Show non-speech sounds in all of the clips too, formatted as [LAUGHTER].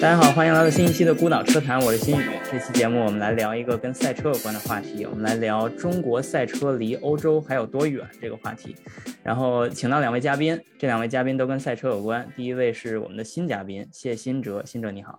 大家好，欢迎来到新一期的孤岛车谈，我是新宇。这期节目我们来聊一个跟赛车有关的话题，我们来聊中国赛车离欧洲还有多远这个话题。然后请到两位嘉宾，这两位嘉宾都跟赛车有关。第一位是我们的新嘉宾谢新哲，新哲你好。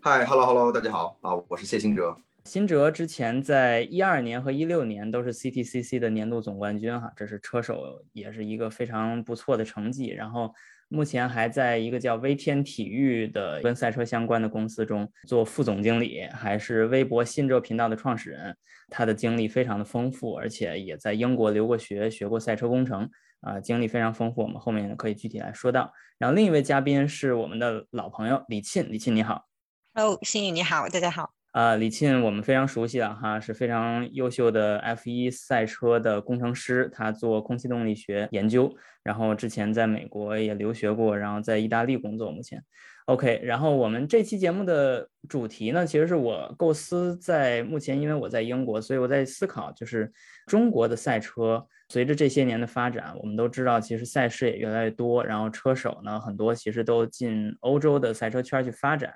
嗨，Hello Hello，大家好啊，我是谢新哲。辛哲之前在一二年和一六年都是 CTCC 的年度总冠军哈，这是车手也是一个非常不错的成绩。然后。目前还在一个叫微天体育的跟赛车相关的公司中做副总经理，还是微博新哲频道的创始人。他的经历非常的丰富，而且也在英国留过学，学过赛车工程，啊，经历非常丰富。我们后面可以具体来说到。然后另一位嘉宾是我们的老朋友李沁，李沁你好。哦，新宇你好，大家好。啊，李沁我们非常熟悉了哈，是非常优秀的 F1 赛车的工程师，他做空气动力学研究，然后之前在美国也留学过，然后在意大利工作。目前，OK，然后我们这期节目的主题呢，其实是我构思在目前，因为我在英国，所以我在思考，就是中国的赛车随着这些年的发展，我们都知道其实赛事也越来越多，然后车手呢很多其实都进欧洲的赛车圈去发展。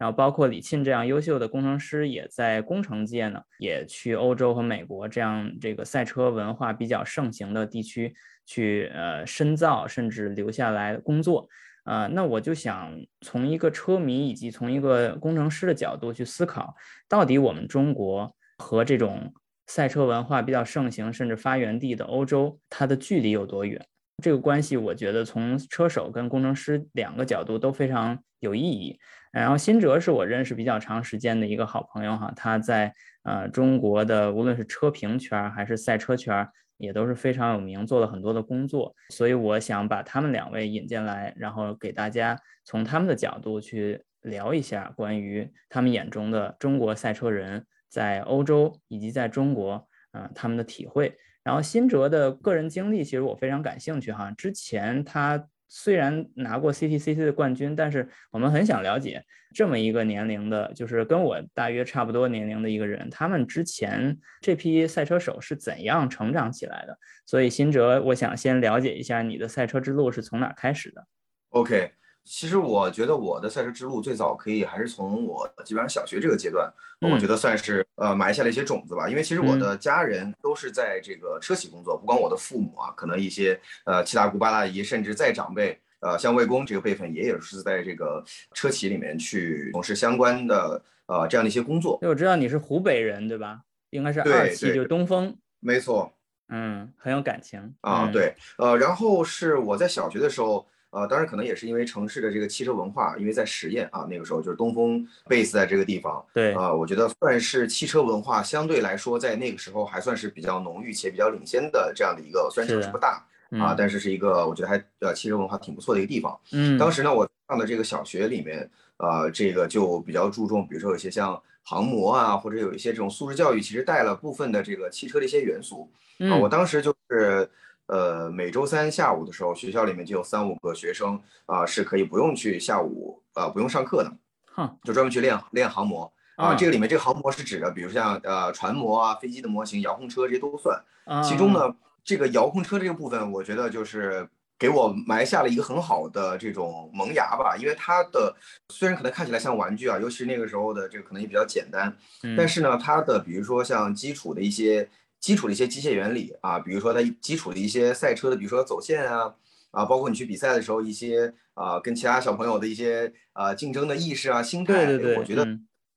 然后包括李沁这样优秀的工程师，也在工程界呢，也去欧洲和美国这样这个赛车文化比较盛行的地区去呃深造，甚至留下来工作。呃，那我就想从一个车迷以及从一个工程师的角度去思考，到底我们中国和这种赛车文化比较盛行甚至发源地的欧洲，它的距离有多远？这个关系，我觉得从车手跟工程师两个角度都非常有意义。然后辛哲是我认识比较长时间的一个好朋友哈，他在呃中国的无论是车评圈还是赛车圈也都是非常有名，做了很多的工作。所以我想把他们两位引进来，然后给大家从他们的角度去聊一下关于他们眼中的中国赛车人在欧洲以及在中国嗯他们的体会。然后辛哲的个人经历其实我非常感兴趣哈，之前他。虽然拿过 CTCC 的冠军，但是我们很想了解这么一个年龄的，就是跟我大约差不多年龄的一个人，他们之前这批赛车手是怎样成长起来的。所以，辛哲，我想先了解一下你的赛车之路是从哪开始的。OK。其实我觉得我的赛车之路最早可以还是从我基本上小学这个阶段，我觉得算是呃埋下了一些种子吧。因为其实我的家人都是在这个车企工作，不光我的父母啊，可能一些呃七大姑八大姨，甚至再长辈，呃像魏公这个辈分，也也是在这个车企里面去从事相关的呃这样的一些工作。那我知道你是湖北人对吧？应该是二汽，就东风。没错。嗯，很有感情啊。对，呃，然后是我在小学的时候。呃，当然可能也是因为城市的这个汽车文化，因为在实验啊，那个时候就是东风 base 在这个地方，对啊，我觉得算是汽车文化相对来说在那个时候还算是比较浓郁且比较领先的这样的一个，虽然城市不大啊，但是是一个我觉得还呃汽车文化挺不错的一个地方。嗯，当时呢，我上的这个小学里面，呃，这个就比较注重，比如说有些像航模啊，或者有一些这种素质教育，其实带了部分的这个汽车的一些元素啊，我当时就是。呃，每周三下午的时候，学校里面就有三五个学生啊，是可以不用去下午呃不用上课的，哼，就专门去练练航模啊。这个里面这个航模是指的，比如像呃船模啊、飞机的模型、遥控车这些都算。其中呢，这个遥控车这个部分，我觉得就是给我埋下了一个很好的这种萌芽吧。因为它的虽然可能看起来像玩具啊，尤其是那个时候的这个可能也比较简单，但是呢，它的比如说像基础的一些。基础的一些机械原理啊，比如说它基础的一些赛车的，比如说走线啊，啊，包括你去比赛的时候一些啊，跟其他小朋友的一些啊竞争的意识啊、心态，对对对，我觉得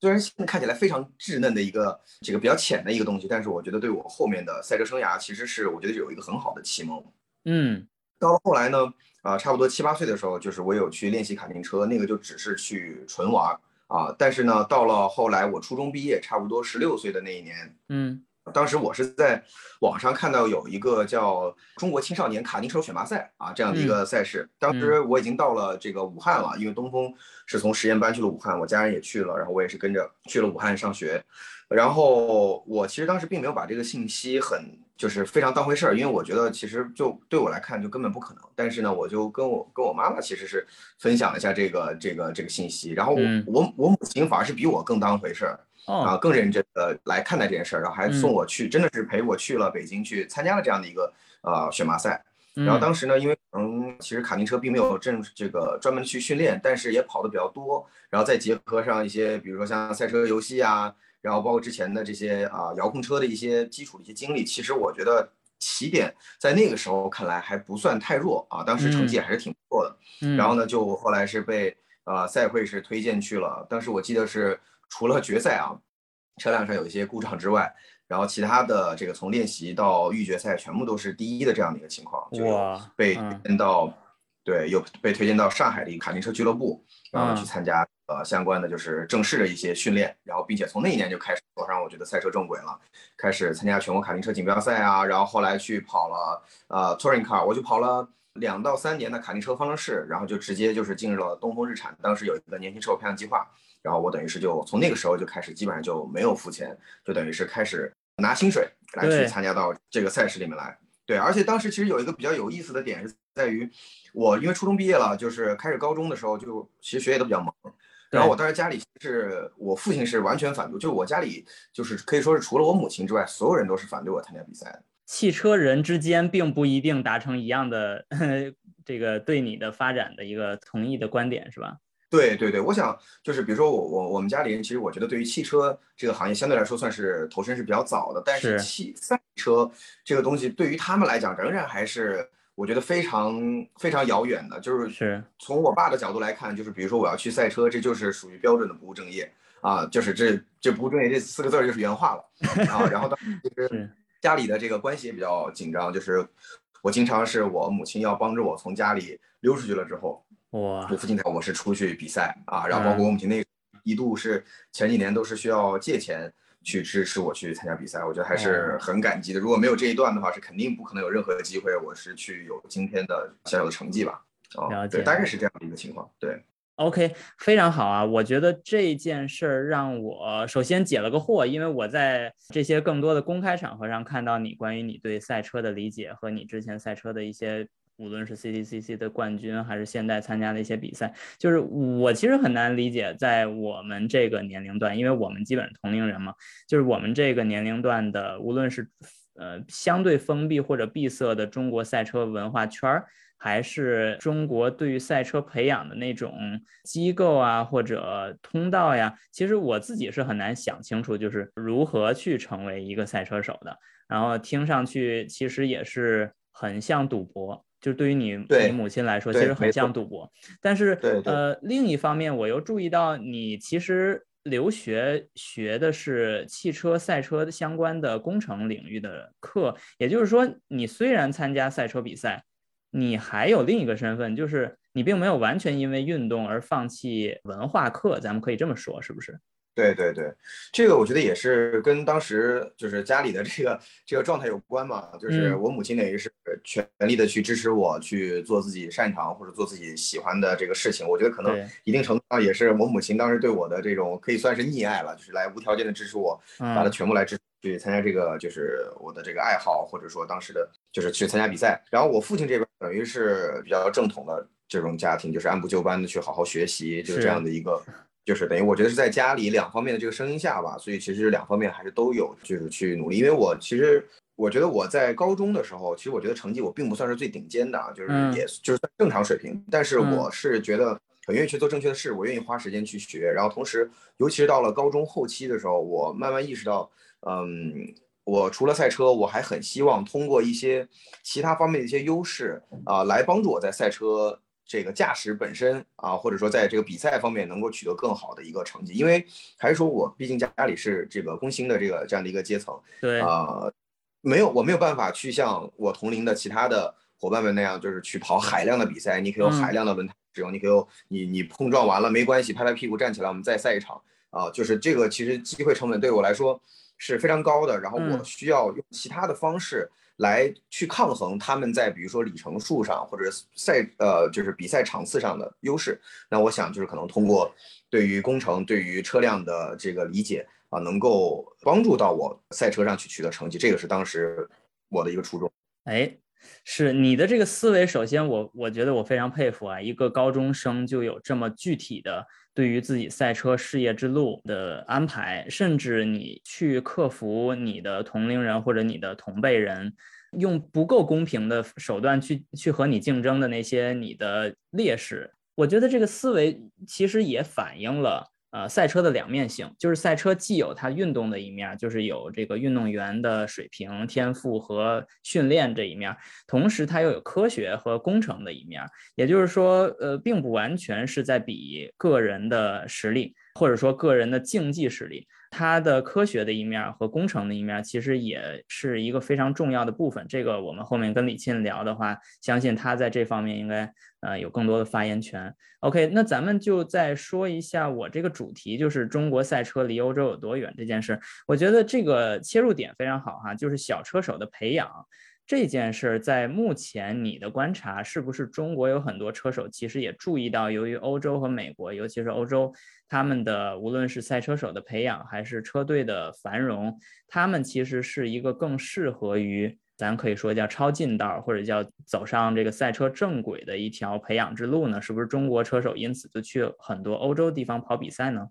虽然现在看起来非常稚嫩的一个这个比较浅的一个东西，但是我觉得对我后面的赛车生涯其实是我觉得有一个很好的启蒙。嗯，到了后来呢，啊，差不多七八岁的时候，就是我有去练习卡丁车，那个就只是去纯玩啊，但是呢，到了后来我初中毕业，差不多十六岁的那一年，嗯。当时我是在网上看到有一个叫中国青少年卡丁车选拔赛啊这样的一个赛事。当时我已经到了这个武汉了，因为东风是从实验班去了武汉，我家人也去了，然后我也是跟着去了武汉上学。然后我其实当时并没有把这个信息很就是非常当回事儿，因为我觉得其实就对我来看就根本不可能。但是呢，我就跟我跟我妈妈其实是分享了一下这个这个这个信息，然后我我我母亲反而是比我更当回事儿啊，更认真的来看待这件事儿，然后还送我去，真的是陪我去了北京去参加了这样的一个呃选拔赛。然后当时呢，因为可能其实卡丁车并没有正这个专门去训练，但是也跑的比较多，然后再结合上一些比如说像赛车游戏啊。然后包括之前的这些啊遥控车的一些基础的一些经历，其实我觉得起点在那个时候看来还不算太弱啊，当时成绩还是挺不错的。然后呢，就后来是被呃赛会是推荐去了。当时我记得是除了决赛啊，车辆上有一些故障之外，然后其他的这个从练习到预决赛全部都是第一的这样的一个情况，就被推荐到对又被推荐到上海的一个卡丁车俱乐部，然后去参加。呃，相关的就是正式的一些训练，然后并且从那一年就开始走上我觉得赛车正轨了，开始参加全国卡丁车锦标赛啊，然后后来去跑了呃 touring car，我就跑了两到三年的卡丁车方程式，然后就直接就是进入了东风日产，当时有一个年轻车手培养计划，然后我等于是就从那个时候就开始基本上就没有付钱，就等于是开始拿薪水来去参加到这个赛事里面来。对，而且当时其实有一个比较有意思的点是在于，我因为初中毕业了，就是开始高中的时候就其实学业都比较忙。然后我当时家里是我父亲是完全反对，就是我家里就是可以说是除了我母亲之外，所有人都是反对我参加比赛的。汽车人之间并不一定达成一样的 [LAUGHS] 这个对你的发展的一个同意的观点，是吧？对对对，我想就是比如说我我我们家里人，其实我觉得对于汽车这个行业相对来说算是投身是比较早的，但是汽赛车这个东西对于他们来讲仍然还是。我觉得非常非常遥远的，就是是从我爸的角度来看，就是比如说我要去赛车，这就是属于标准的不务正业啊，就是这这不务正业这四个字就是原话了啊。然后当时其实 [LAUGHS] 家里的这个关系也比较紧张，就是我经常是我母亲要帮着我从家里溜出去了之后，哇，我父亲带我是出去比赛啊，然后包括我母亲那一度是前几年都是需要借钱。去支持我去参加比赛，我觉得还是很感激的。如果没有这一段的话，是肯定不可能有任何的机会，我是去有今天的小小的成绩吧。啊，对，大概是这样的一个情况。对，OK，非常好啊。我觉得这件事儿让我首先解了个惑，因为我在这些更多的公开场合上看到你关于你对赛车的理解和你之前赛车的一些。无论是 CTCC 的冠军，还是现代参加的一些比赛，就是我其实很难理解，在我们这个年龄段，因为我们基本同龄人嘛，就是我们这个年龄段的，无论是呃相对封闭或者闭塞的中国赛车文化圈儿，还是中国对于赛车培养的那种机构啊或者通道呀，其实我自己是很难想清楚，就是如何去成为一个赛车手的。然后听上去其实也是很像赌博。就是对于你你母亲来说，其实很像赌博。但是，呃，另一方面，我又注意到你其实留学学的是汽车赛车相关的工程领域的课。也就是说，你虽然参加赛车比赛，你还有另一个身份，就是你并没有完全因为运动而放弃文化课。咱们可以这么说，是不是？对对对，这个我觉得也是跟当时就是家里的这个这个状态有关嘛。就是我母亲等于是全力的去支持我去做自己擅长或者做自己喜欢的这个事情。我觉得可能一定程度上也是我母亲当时对我的这种可以算是溺爱了，就是来无条件的支持我，把它全部来支去参加这个就是我的这个爱好，或者说当时的就是去参加比赛。然后我父亲这边等于是比较正统的这种家庭，就是按部就班的去好好学习，就是这样的一个。就是等于我觉得是在家里两方面的这个声音下吧，所以其实两方面还是都有，就是去努力。因为我其实我觉得我在高中的时候，其实我觉得成绩我并不算是最顶尖的啊，就是也就是正常水平。但是我是觉得很愿意去做正确的事，我愿意花时间去学。然后同时，尤其是到了高中后期的时候，我慢慢意识到，嗯，我除了赛车，我还很希望通过一些其他方面的一些优势啊，来帮助我在赛车。这个驾驶本身啊，或者说在这个比赛方面能够取得更好的一个成绩，因为还是说我毕竟家里是这个工薪的这个这样的一个阶层，对。啊，没有我没有办法去像我同龄的其他的伙伴们那样，就是去跑海量的比赛，你可以有海量的轮胎使用，你可以有你你碰撞完了没关系，拍拍屁股站起来，我们再赛一场。啊，就是这个其实机会成本对我来说是非常高的，然后我需要用其他的方式。来去抗衡他们在比如说里程数上或者赛呃就是比赛场次上的优势，那我想就是可能通过对于工程对于车辆的这个理解啊，能够帮助到我赛车上去取得成绩，这个是当时我的一个初衷。哎，是你的这个思维，首先我我觉得我非常佩服啊，一个高中生就有这么具体的对于自己赛车事业之路的安排，甚至你去克服你的同龄人或者你的同辈人。用不够公平的手段去去和你竞争的那些你的劣势，我觉得这个思维其实也反映了呃赛车的两面性，就是赛车既有它运动的一面，就是有这个运动员的水平、天赋和训练这一面，同时它又有科学和工程的一面，也就是说，呃，并不完全是在比个人的实力，或者说个人的竞技实力。它的科学的一面和工程的一面，其实也是一个非常重要的部分。这个我们后面跟李沁聊的话，相信他在这方面应该呃有更多的发言权。OK，那咱们就再说一下我这个主题，就是中国赛车离欧洲有多远这件事。我觉得这个切入点非常好哈，就是小车手的培养。这件事儿在目前你的观察，是不是中国有很多车手其实也注意到，由于欧洲和美国，尤其是欧洲，他们的无论是赛车手的培养，还是车队的繁荣，他们其实是一个更适合于咱可以说叫超近道，或者叫走上这个赛车正轨的一条培养之路呢？是不是中国车手因此就去很多欧洲地方跑比赛呢？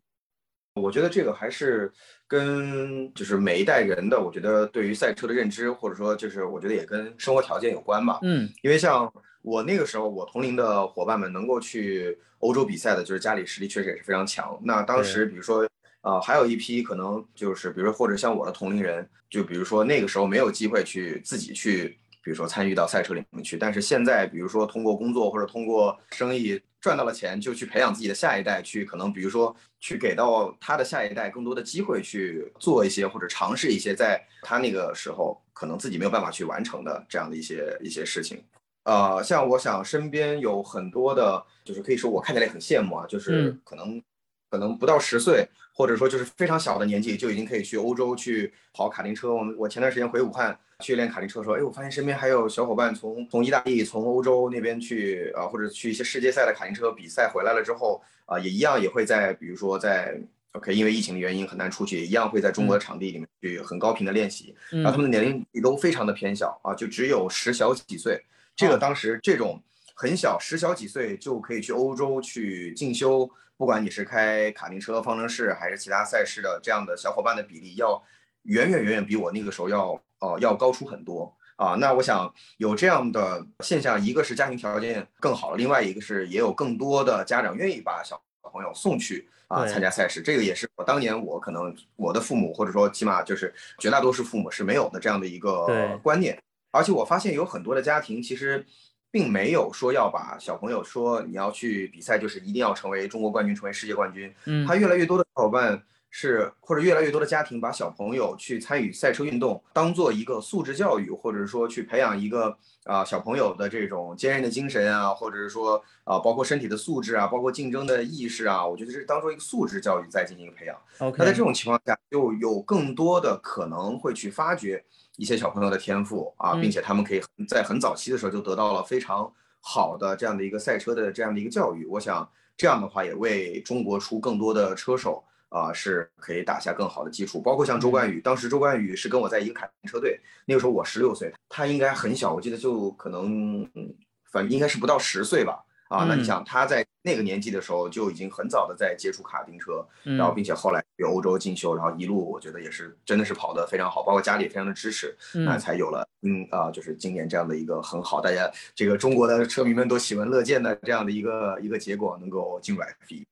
我觉得这个还是跟就是每一代人的，我觉得对于赛车的认知，或者说就是我觉得也跟生活条件有关吧。嗯，因为像我那个时候，我同龄的伙伴们能够去欧洲比赛的，就是家里实力确实也是非常强。那当时比如说，呃，还有一批可能就是比如说或者像我的同龄人，就比如说那个时候没有机会去自己去。比如说参与到赛车里面去，但是现在比如说通过工作或者通过生意赚到了钱，就去培养自己的下一代，去可能比如说去给到他的下一代更多的机会去做一些或者尝试一些在他那个时候可能自己没有办法去完成的这样的一些一些事情。呃，像我想身边有很多的，就是可以说我看起来很羡慕啊，就是可能可能不到十岁。或者说就是非常小的年纪就已经可以去欧洲去跑卡丁车。我们我前段时间回武汉去练卡丁车的时候，哎，我发现身边还有小伙伴从从意大利、从欧洲那边去啊，或者去一些世界赛的卡丁车比赛回来了之后啊，也一样也会在比如说在 OK，因为疫情的原因很难出去，一样会在中国的场地里面去很高频的练习。然后他们的年龄也都非常的偏小啊，就只有十小几岁。这个当时这种很小十小几岁就可以去欧洲去进修。不管你是开卡丁车、方程式还是其他赛事的，这样的小伙伴的比例要远远远远比我那个时候要呃要高出很多啊。那我想有这样的现象，一个是家庭条件更好了，另外一个是也有更多的家长愿意把小朋友送去啊参加赛事。这个也是我当年我可能我的父母或者说起码就是绝大多数父母是没有的这样的一个观念。而且我发现有很多的家庭其实。并没有说要把小朋友说你要去比赛，就是一定要成为中国冠军，成为世界冠军。嗯，他越来越多的小伙伴是，或者越来越多的家庭把小朋友去参与赛车运动当做一个素质教育，或者说去培养一个啊小朋友的这种坚韧的精神啊，或者是说啊包括身体的素质啊，包括竞争的意识啊，我觉得是当做一个素质教育在进行一个培养。那在这种情况下，就有更多的可能会去发掘。一些小朋友的天赋啊，并且他们可以在很早期的时候就得到了非常好的这样的一个赛车的这样的一个教育。我想这样的话也为中国出更多的车手啊是可以打下更好的基础。包括像周冠宇，当时周冠宇是跟我在一个卡丁车队，那个时候我十六岁，他应该很小，我记得就可能嗯反正应该是不到十岁吧。啊，那你想他在那个年纪的时候就已经很早的在接触卡丁车，然后并且后来去欧洲进修，然后一路我觉得也是真的是跑得非常好，包括家里也非常的支持，那才有了嗯啊，就是今年这样的一个很好，大家这个中国的车迷们都喜闻乐见的这样的一个一个结果，能够进入 F 一。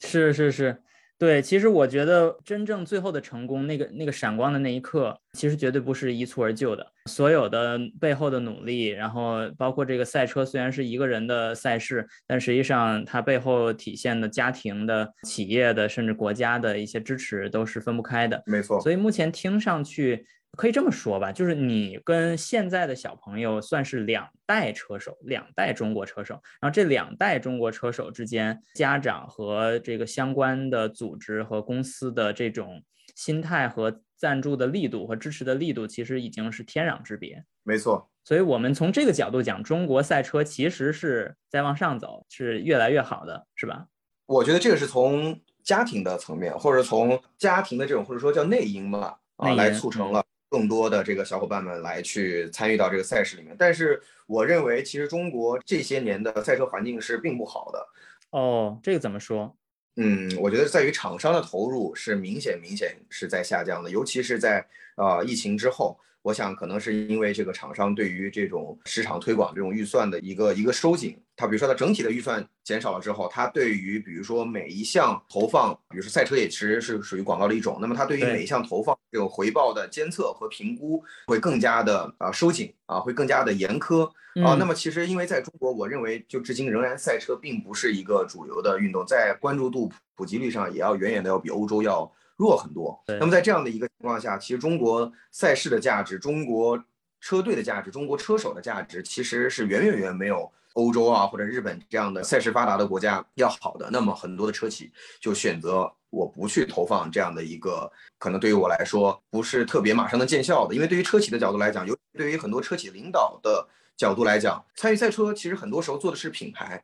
是是是。对，其实我觉得真正最后的成功，那个那个闪光的那一刻，其实绝对不是一蹴而就的。所有的背后的努力，然后包括这个赛车，虽然是一个人的赛事，但实际上它背后体现的家庭的、企业的，甚至国家的一些支持，都是分不开的。没错。所以目前听上去。可以这么说吧，就是你跟现在的小朋友算是两代车手，两代中国车手。然后这两代中国车手之间，家长和这个相关的组织和公司的这种心态和赞助的力度和支持的力度，其实已经是天壤之别。没错，所以我们从这个角度讲，中国赛车其实是在往上走，是越来越好的，是吧？我觉得这个是从家庭的层面，或者从家庭的这种或者说叫内因吧，啊，来促成了。更多的这个小伙伴们来去参与到这个赛事里面。但是我认为，其实中国这些年的赛车环境是并不好的。哦，这个怎么说？嗯，我觉得在于厂商的投入是明显明显是在下降的，尤其是在呃疫情之后。我想可能是因为这个厂商对于这种市场推广这种预算的一个一个收紧，它比如说它整体的预算减少了之后，它对于比如说每一项投放，比如说赛车也其实是属于广告的一种，那么它对于每一项投放这种回报的监测和评估会更加的啊收紧啊，会更加的严苛啊。那么其实因为在中国，我认为就至今仍然赛车并不是一个主流的运动，在关注度普及率上也要远远的要比欧洲要。弱很多。那么在这样的一个情况下，其实中国赛事的价值、中国车队的价值、中国车手的价值，其实是远远远没有欧洲啊或者日本这样的赛事发达的国家要好的。那么很多的车企就选择我不去投放这样的一个，可能对于我来说不是特别马上能见效的。因为对于车企的角度来讲，尤对于很多车企领导的角度来讲，参与赛车其实很多时候做的是品牌，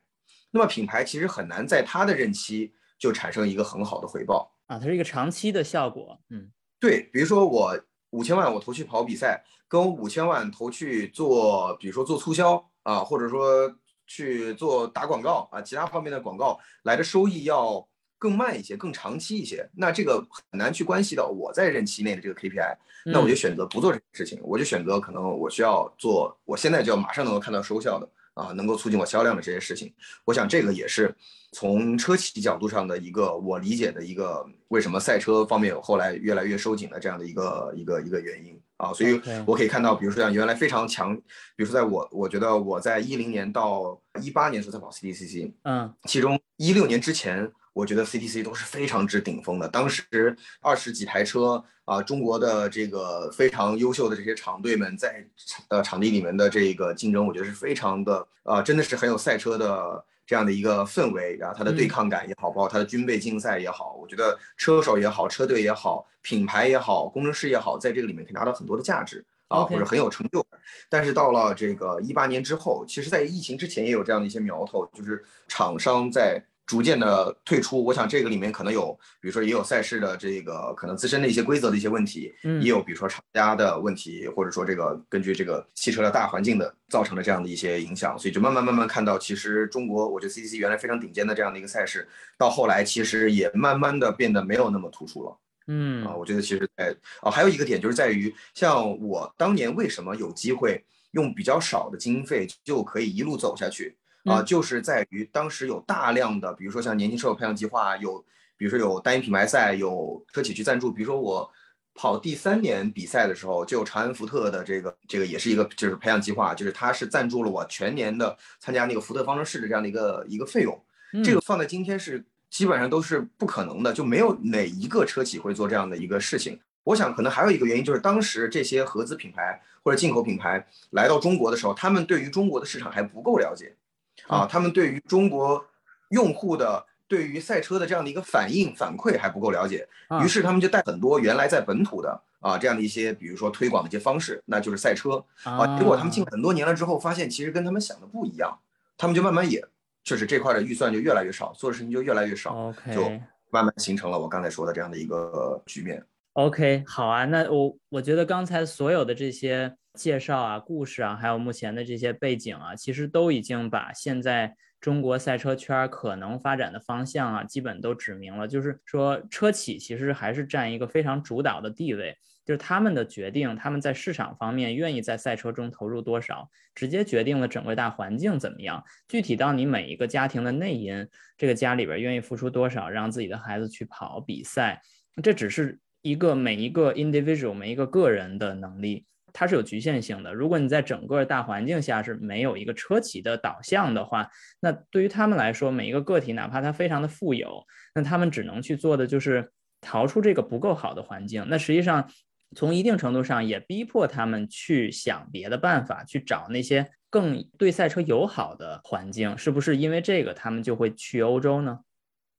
那么品牌其实很难在他的任期就产生一个很好的回报。啊，它是一个长期的效果。嗯，对，比如说我五千万我投去跑比赛，跟我五千万投去做，比如说做促销啊，或者说去做打广告啊，其他方面的广告来的收益要更慢一些，更长期一些。那这个很难去关系到我在任期内的这个 KPI，那我就选择不做这个事情，我就选择可能我需要做，我现在就要马上能够看到收效的。啊，能够促进我销量的这些事情，我想这个也是从车企角度上的一个我理解的一个为什么赛车方面后来越来越收紧的这样的一个一个一个原因啊。所以我可以看到，比如说像原来非常强，比如说在我我觉得我在一零年到一八年时候在跑 CTCC，嗯，其中一六年之前。我觉得 CTC 都是非常之顶峰的，当时二十几台车啊，中国的这个非常优秀的这些厂队们在呃场地里面的这个竞争，我觉得是非常的啊，真的是很有赛车的这样的一个氛围，然后它的对抗感也好，包括它的军备竞赛也好，我觉得车手也好，车队也好，品牌也好，工程师也好，在这个里面可以拿到很多的价值啊，或者很有成就感。但是到了这个一八年之后，其实在疫情之前也有这样的一些苗头，就是厂商在。逐渐的退出，我想这个里面可能有，比如说也有赛事的这个可能自身的一些规则的一些问题，嗯，也有比如说厂家的问题，或者说这个根据这个汽车的大环境的造成的这样的一些影响，所以就慢慢慢慢看到，其实中国我觉得 C C C 原来非常顶尖的这样的一个赛事，到后来其实也慢慢的变得没有那么突出了，嗯。啊，我觉得其实在啊还有一个点就是在于，像我当年为什么有机会用比较少的经费就可以一路走下去。啊，就是在于当时有大量的，比如说像年轻车手培养计划，有比如说有单一品牌赛，有车企去赞助。比如说我跑第三年比赛的时候，就有长安福特的这个这个也是一个就是培养计划，就是他是赞助了我全年的参加那个福特方程式的这样的一个一个费用。这个放在今天是基本上都是不可能的，就没有哪一个车企会做这样的一个事情。我想可能还有一个原因就是当时这些合资品牌或者进口品牌来到中国的时候，他们对于中国的市场还不够了解。啊，他们对于中国用户的对于赛车的这样的一个反应反馈还不够了解，于是他们就带很多原来在本土的啊这样的一些，比如说推广的一些方式，那就是赛车啊。结果他们进很多年了之后，发现其实跟他们想的不一样，他们就慢慢也就是这块的预算就越来越少，做的事情就越来越少，就慢慢形成了我刚才说的这样的一个局面。OK，好啊，那我我觉得刚才所有的这些。介绍啊，故事啊，还有目前的这些背景啊，其实都已经把现在中国赛车圈可能发展的方向啊，基本都指明了。就是说，车企其实还是占一个非常主导的地位，就是他们的决定，他们在市场方面愿意在赛车中投入多少，直接决定了整个大环境怎么样。具体到你每一个家庭的内因，这个家里边愿意付出多少，让自己的孩子去跑比赛，这只是一个每一个 individual 每一个个人的能力。它是有局限性的。如果你在整个大环境下是没有一个车企的导向的话，那对于他们来说，每一个个体哪怕他非常的富有，那他们只能去做的就是逃出这个不够好的环境。那实际上，从一定程度上也逼迫他们去想别的办法，去找那些更对赛车友好的环境。是不是因为这个，他们就会去欧洲呢？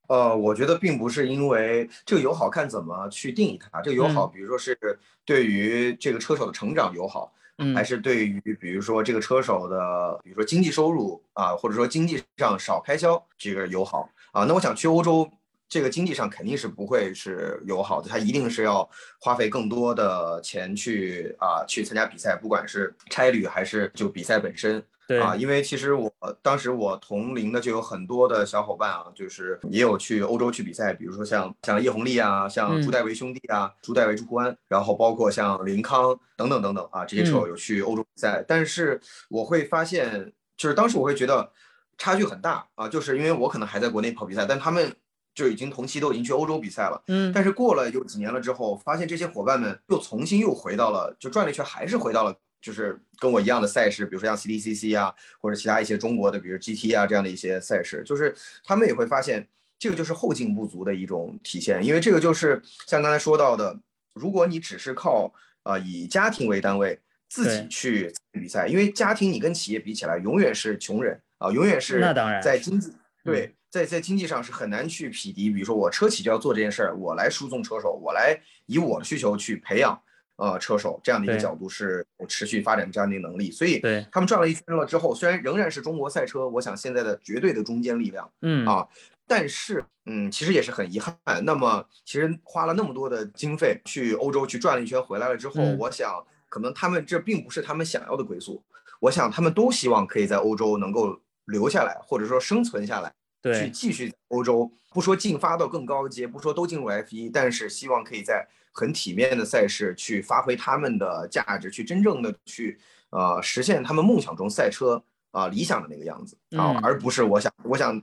呃，我觉得并不是因为这个友好看怎么去定义它。这个友好，比如说是对于这个车手的成长友好，还是对于比如说这个车手的，比如说经济收入啊，或者说经济上少开销这个友好啊。那我想去欧洲，这个经济上肯定是不会是友好的，他一定是要花费更多的钱去啊去参加比赛，不管是差旅还是就比赛本身。对啊，因为其实我当时我同龄的就有很多的小伙伴啊，就是也有去欧洲去比赛，比如说像像叶红丽啊，像朱代维兄弟啊，朱代维、朱库安，然后包括像林康等等等等啊，这些车手有去欧洲比赛。但是我会发现，就是当时我会觉得差距很大啊，就是因为我可能还在国内跑比赛，但他们就已经同期都已经去欧洲比赛了。嗯，但是过了有几年了之后，发现这些伙伴们又重新又回到了，就转了一圈，还是回到了。就是跟我一样的赛事，比如说像 CDCC 啊，或者其他一些中国的，比如 GT 啊这样的一些赛事，就是他们也会发现，这个就是后劲不足的一种体现。因为这个就是像刚才说到的，如果你只是靠啊以家庭为单位自己去比赛，因为家庭你跟企业比起来，永远是穷人啊，永远是那当然在经济对在在经济上是很难去匹敌。比如说我车企就要做这件事儿，我来输送车手，我来以我的需求去培养。呃，车手这样的一个角度是持续发展这样的一个能力，所以他们转了一圈了之后，虽然仍然是中国赛车，我想现在的绝对的中坚力量，嗯啊，但是嗯，其实也是很遗憾。那么其实花了那么多的经费去欧洲去转了一圈回来了之后，我想可能他们这并不是他们想要的归宿，我想他们都希望可以在欧洲能够留下来，或者说生存下来，去继续欧洲，不说进发到更高阶，不说都进入 F 一，但是希望可以在。很体面的赛事去发挥他们的价值，去真正的去呃实现他们梦想中赛车啊理想的那个样子啊，而不是我想我想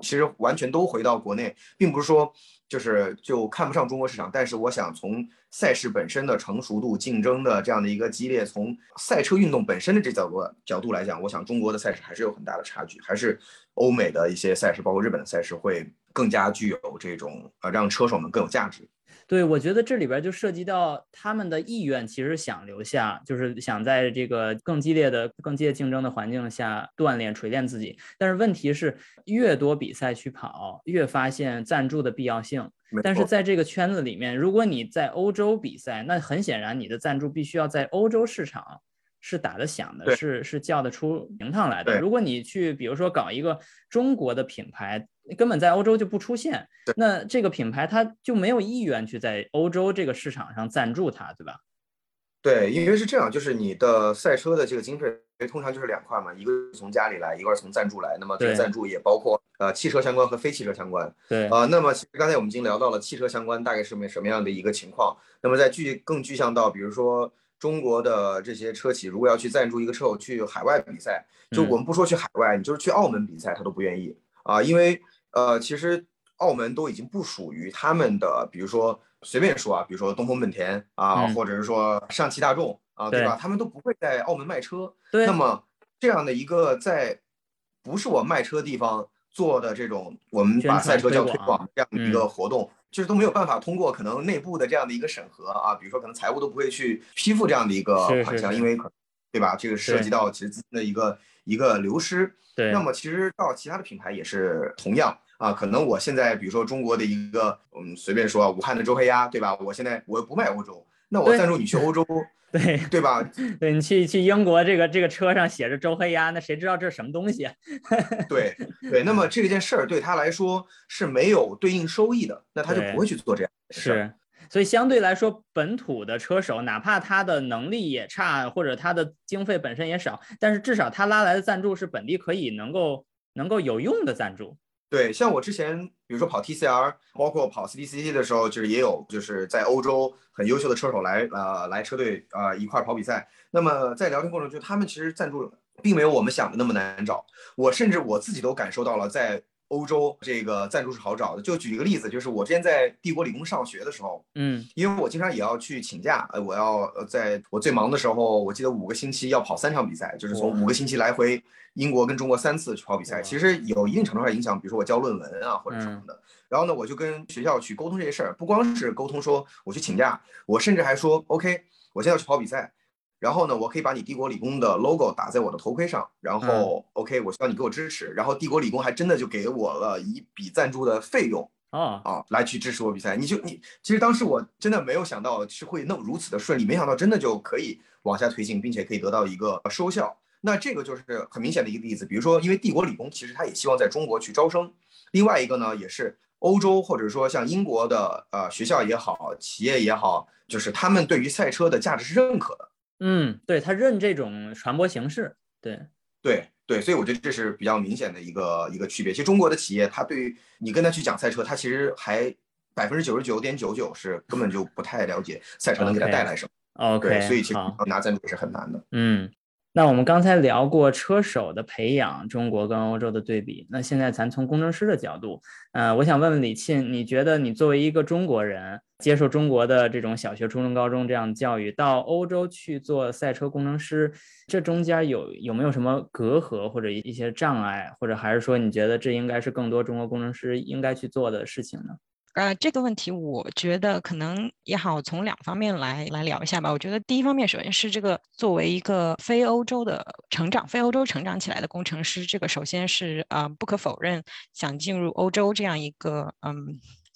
其实完全都回到国内，并不是说就是就看不上中国市场，但是我想从赛事本身的成熟度、竞争的这样的一个激烈，从赛车运动本身的这角度角度来讲，我想中国的赛事还是有很大的差距，还是欧美的一些赛事，包括日本的赛事会更加具有这种呃让车手们更有价值。对，我觉得这里边就涉及到他们的意愿，其实想留下，就是想在这个更激烈的、更激烈竞争的环境下锻炼、锤炼自己。但是问题是，越多比赛去跑，越发现赞助的必要性。但是在这个圈子里面，如果你在欧洲比赛，那很显然你的赞助必须要在欧洲市场。是打得响的，是是叫得出名堂来的。如果你去，比如说搞一个中国的品牌，根本在欧洲就不出现，那这个品牌它就没有意愿去在欧洲这个市场上赞助它，对吧？对，因为是这样，就是你的赛车的这个经费通常就是两块嘛，一个从家里来，一个是从赞助来。那么这个赞助也包括呃汽车相关和非汽车相关。对，呃，那么其实刚才我们已经聊到了汽车相关大概是么什么样的一个情况。那么在具更具象到，比如说。中国的这些车企如果要去赞助一个车手去海外比赛，就我们不说去海外，你就是去澳门比赛，他都不愿意啊，因为呃，其实澳门都已经不属于他们的，比如说随便说啊，比如说东风本田啊，或者是说上汽大众啊，对吧？他们都不会在澳门卖车。那么这样的一个在不是我卖车的地方做的这种，我们把赛车叫推广这样的一个活动。就是都没有办法通过可能内部的这样的一个审核啊，比如说可能财务都不会去批复这样的一个款项，因为可对吧？这个涉及到其实资金的一个一个流失。对。那么其实到其他的品牌也是同样啊，可能我现在比如说中国的一个，嗯，随便说武汉的周黑鸭，对吧？我现在我又不卖欧洲，那我赞助你去欧洲。对对吧？[LAUGHS] 对你去去英国，这个这个车上写着周黑鸭，那谁知道这是什么东西？[LAUGHS] 对对，那么这件事儿对他来说是没有对应收益的，那他就不会去做这样的事。是，所以相对来说，本土的车手，哪怕他的能力也差，或者他的经费本身也少，但是至少他拉来的赞助是本地可以能够能够有用的赞助。对，像我之前，比如说跑 TCR，包括跑 CDCC 的时候，就是也有就是在欧洲很优秀的车手来呃来车队呃一块跑比赛。那么在聊天过程中，他们其实赞助并没有我们想的那么难找。我甚至我自己都感受到了在。欧洲这个赞助是好找的，就举一个例子，就是我之前在帝国理工上学的时候，嗯，因为我经常也要去请假，呃，我要呃在我最忙的时候，我记得五个星期要跑三场比赛，就是从五个星期来回英国跟中国三次去跑比赛，其实有一定程度上影响，比如说我交论文啊或者什么的。然后呢，我就跟学校去沟通这些事儿，不光是沟通说我去请假，我甚至还说 OK，我现在要去跑比赛。然后呢，我可以把你帝国理工的 logo 打在我的头盔上，然后 OK，我需要你给我支持。然后帝国理工还真的就给我了一笔赞助的费用啊啊，来去支持我比赛。你就你其实当时我真的没有想到是会那么如此的顺利，没想到真的就可以往下推进，并且可以得到一个收效。那这个就是很明显的一个例子。比如说，因为帝国理工其实他也希望在中国去招生，另外一个呢也是欧洲或者说像英国的呃学校也好，企业也好，就是他们对于赛车的价值是认可的。嗯，对他认这种传播形式，对对对，所以我觉得这是比较明显的一个一个区别。其实中国的企业，他对于你跟他去讲赛车，他其实还百分之九十九点九九是根本就不太了解赛车能给他带来什么。OK，所以其实拿赞助也是很难的。嗯。那我们刚才聊过车手的培养，中国跟欧洲的对比。那现在咱从工程师的角度，呃，我想问问李沁，你觉得你作为一个中国人，接受中国的这种小学、初中、高中这样的教育，到欧洲去做赛车工程师，这中间有有没有什么隔阂或者一些障碍，或者还是说你觉得这应该是更多中国工程师应该去做的事情呢？呃，这个问题我觉得可能也好从两方面来来聊一下吧。我觉得第一方面，首先是这个作为一个非欧洲的成长、非欧洲成长起来的工程师，这个首先是呃不可否认，想进入欧洲这样一个嗯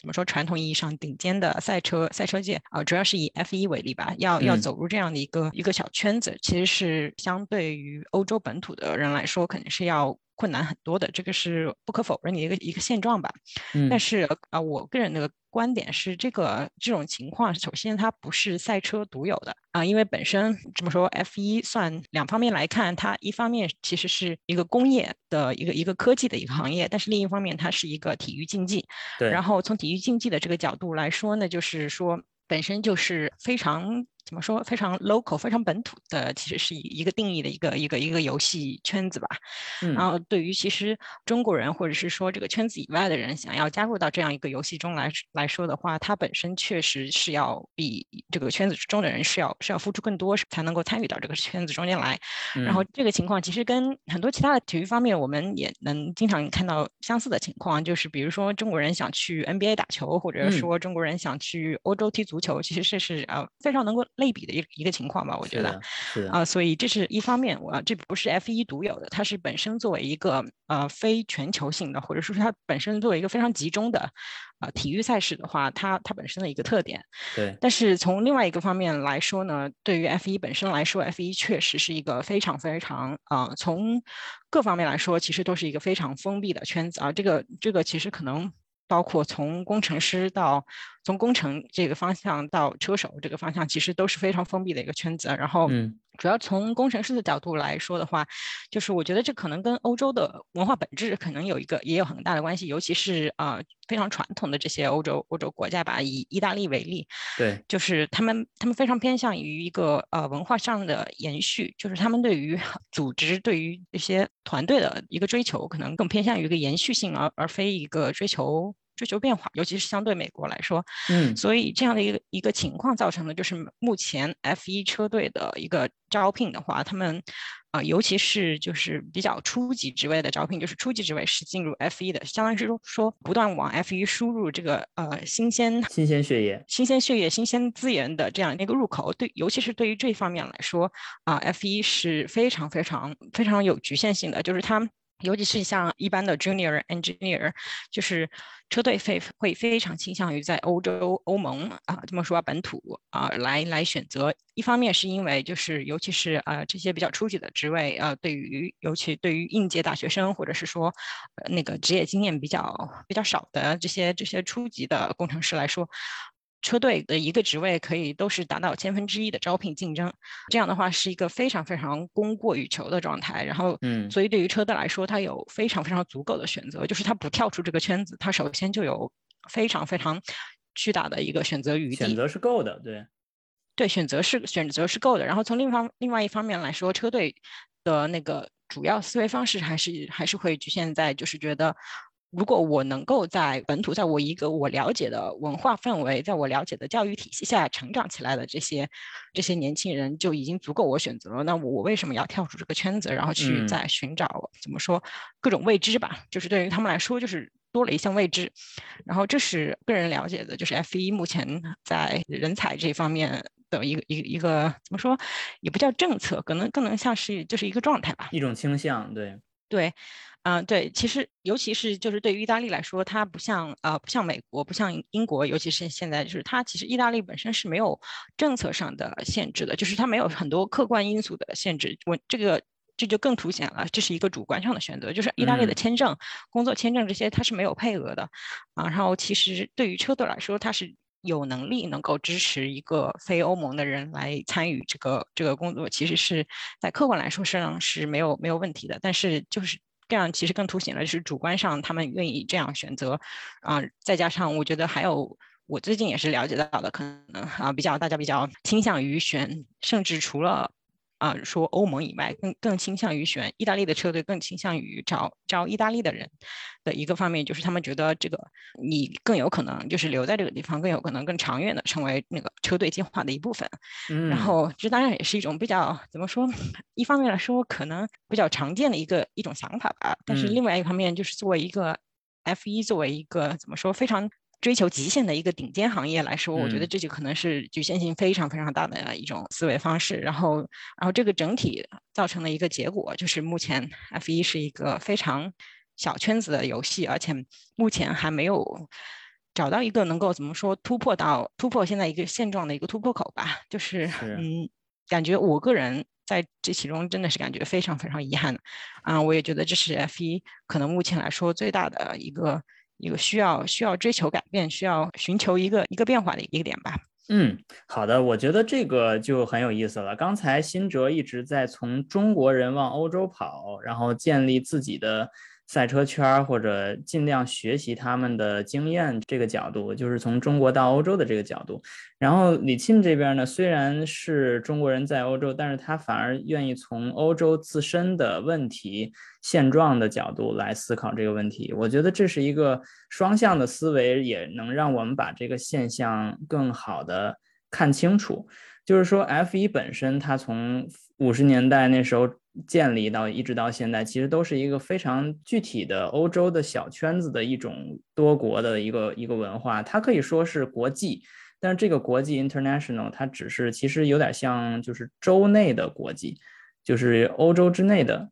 怎么说传统意义上顶尖的赛车赛车界啊，主要是以 F1 为例吧，要要走入这样的一个一个小圈子，其实是相对于欧洲本土的人来说，肯定是要。困难很多的，这个是不可否认的一个一个现状吧。嗯，但是啊，我个人的观点是，这个这种情况，首先它不是赛车独有的啊，因为本身这么说，F 一算两方面来看，它一方面其实是一个工业的一个一个科技的一个行业，但是另一方面它是一个体育竞技。对。然后从体育竞技的这个角度来说呢，就是说本身就是非常。怎么说？非常 local、非常本土的，其实是一个定义的一个一个一个游戏圈子吧。嗯然后，对于其实中国人或者是说这个圈子以外的人，想要加入到这样一个游戏中来来说的话，它本身确实是要比这个圈子之中的人是要是要付出更多，才能够参与到这个圈子中间来。然后，这个情况其实跟很多其他的体育方面，我们也能经常看到相似的情况，就是比如说中国人想去 NBA 打球，或者说中国人想去欧洲踢足球，其实这是呃非常能够。类比的一一个情况吧，我觉得啊，所以这是一方面，我这不是 F 一独有的，它是本身作为一个呃非全球性的，或者说是它本身作为一个非常集中的啊体育赛事的话，它它本身的一个特点。对。但是从另外一个方面来说呢，对于 F 一本身来说，F 一确实是一个非常非常啊，从各方面来说，其实都是一个非常封闭的圈子啊。这个这个其实可能。包括从工程师到从工程这个方向到车手这个方向，其实都是非常封闭的一个圈子。然后，主要从工程师的角度来说的话，就是我觉得这可能跟欧洲的文化本质可能有一个也有很大的关系，尤其是啊非常传统的这些欧洲欧洲国家吧，以意大利为例，对，就是他们他们非常偏向于一个呃文化上的延续，就是他们对于 [LAUGHS] 组织对于一些团队的一个追求，可能更偏向于一个延续性，而而非一个追求。追求变化，尤其是相对美国来说，嗯，所以这样的一个一个情况造成的，就是目前 F 一车队的一个招聘的话，他们啊，尤其是就是比较初级职位的招聘，就是初级职位是进入 F 一的，相当于是说说不断往 F 一输入这个呃新鲜新鲜血液、新鲜血液、新鲜资源的这样一个入口。对，尤其是对于这方面来说啊，F 一是非常非常非常有局限性的，就是它。尤其是像一般的 junior engineer，就是车队会会非常倾向于在欧洲欧盟啊这么说本土啊来来选择。一方面是因为就是尤其是啊这些比较初级的职位啊，对于尤其对于应届大学生或者是说那个职业经验比较比较少的这些这些初级的工程师来说。车队的一个职位可以都是达到千分之一的招聘竞争，这样的话是一个非常非常供过于求的状态。然后，嗯，所以对于车队来说，它有非常非常足够的选择，就是它不跳出这个圈子，它首先就有非常非常巨大的一个选择余地。选择是够的，对，对，选择是选择是够的。然后从另一方另外一方面来说，车队的那个主要思维方式还是还是会局限在就是觉得。如果我能够在本土，在我一个我了解的文化氛围，在我了解的教育体系下成长起来的这些这些年轻人，就已经足够我选择了。那我为什么要跳出这个圈子，然后去再寻找怎么说各种未知吧？就是对于他们来说，就是多了一项未知。然后这是个人了解的，就是 F 一目前在人才这方面的一个一个一个怎么说，也不叫政策，可能更能像是就是一个状态吧，一种倾向，对对。嗯，对，其实尤其是就是对于意大利来说，它不像呃不像美国，不像英国，尤其是现在就是它其实意大利本身是没有政策上的限制的，就是它没有很多客观因素的限制。我这个这就更凸显了，这是一个主观上的选择，就是意大利的签证、工作签证这些它是没有配额的啊。然后其实对于车队来说，它是有能力能够支持一个非欧盟的人来参与这个这个工作，其实是在客观来说上是没有没有问题的。但是就是这样，其实更凸显了就是主观上他们愿意这样选择啊。再加上我觉得还有。我最近也是了解到的，可能啊比较大家比较倾向于选，甚至除了啊说欧盟以外，更更倾向于选意大利的车队，更倾向于找招意大利的人的一个方面，就是他们觉得这个你更有可能就是留在这个地方，更有可能更长远的成为那个车队计划的一部分。嗯，然后这当然也是一种比较怎么说，一方面来说可能比较常见的一个一种想法吧，但是另外一方面就是作为一个 F 一，作为一个怎么说非常。追求极限的一个顶尖行业来说，我觉得这就可能是局限性非常非常大的一种思维方式。然后，然后这个整体造成的一个结果就是，目前 F 一是一个非常小圈子的游戏，而且目前还没有找到一个能够怎么说突破到突破现在一个现状的一个突破口吧。就是嗯，感觉我个人在这其中真的是感觉非常非常遗憾的啊！我也觉得这是 F 一可能目前来说最大的一个。一个需要需要追求改变，需要寻求一个一个变化的一个点吧。嗯，好的，我觉得这个就很有意思了。刚才新哲一直在从中国人往欧洲跑，然后建立自己的。赛车圈或者尽量学习他们的经验，这个角度就是从中国到欧洲的这个角度。然后李沁这边呢，虽然是中国人在欧洲，但是他反而愿意从欧洲自身的问题现状的角度来思考这个问题。我觉得这是一个双向的思维，也能让我们把这个现象更好的看清楚。就是说，F1 本身它从五十年代那时候。建立到一直到现在，其实都是一个非常具体的欧洲的小圈子的一种多国的一个一个文化，它可以说是国际，但是这个国际 international 它只是其实有点像就是州内的国际，就是欧洲之内的。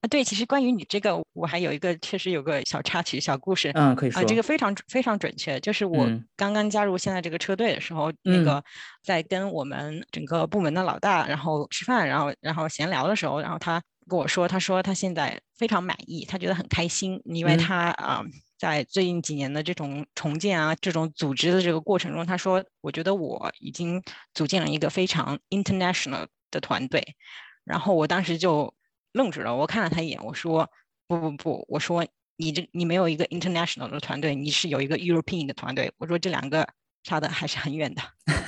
啊，对，其实关于你这个，我还有一个确实有个小插曲、小故事。嗯，可以说。啊，这个非常非常准确，就是我刚刚加入现在这个车队的时候，那个在跟我们整个部门的老大然后吃饭，然后然后闲聊的时候，然后他跟我说，他说他现在非常满意，他觉得很开心，因为他啊，在最近几年的这种重建啊，这种组织的这个过程中，他说，我觉得我已经组建了一个非常 international 的团队，然后我当时就。愣住了，我看了他一眼，我说：“不不不，我说你这你没有一个 international 的团队，你是有一个 European 的团队。我说这两个差的还是很远的。[LAUGHS] ”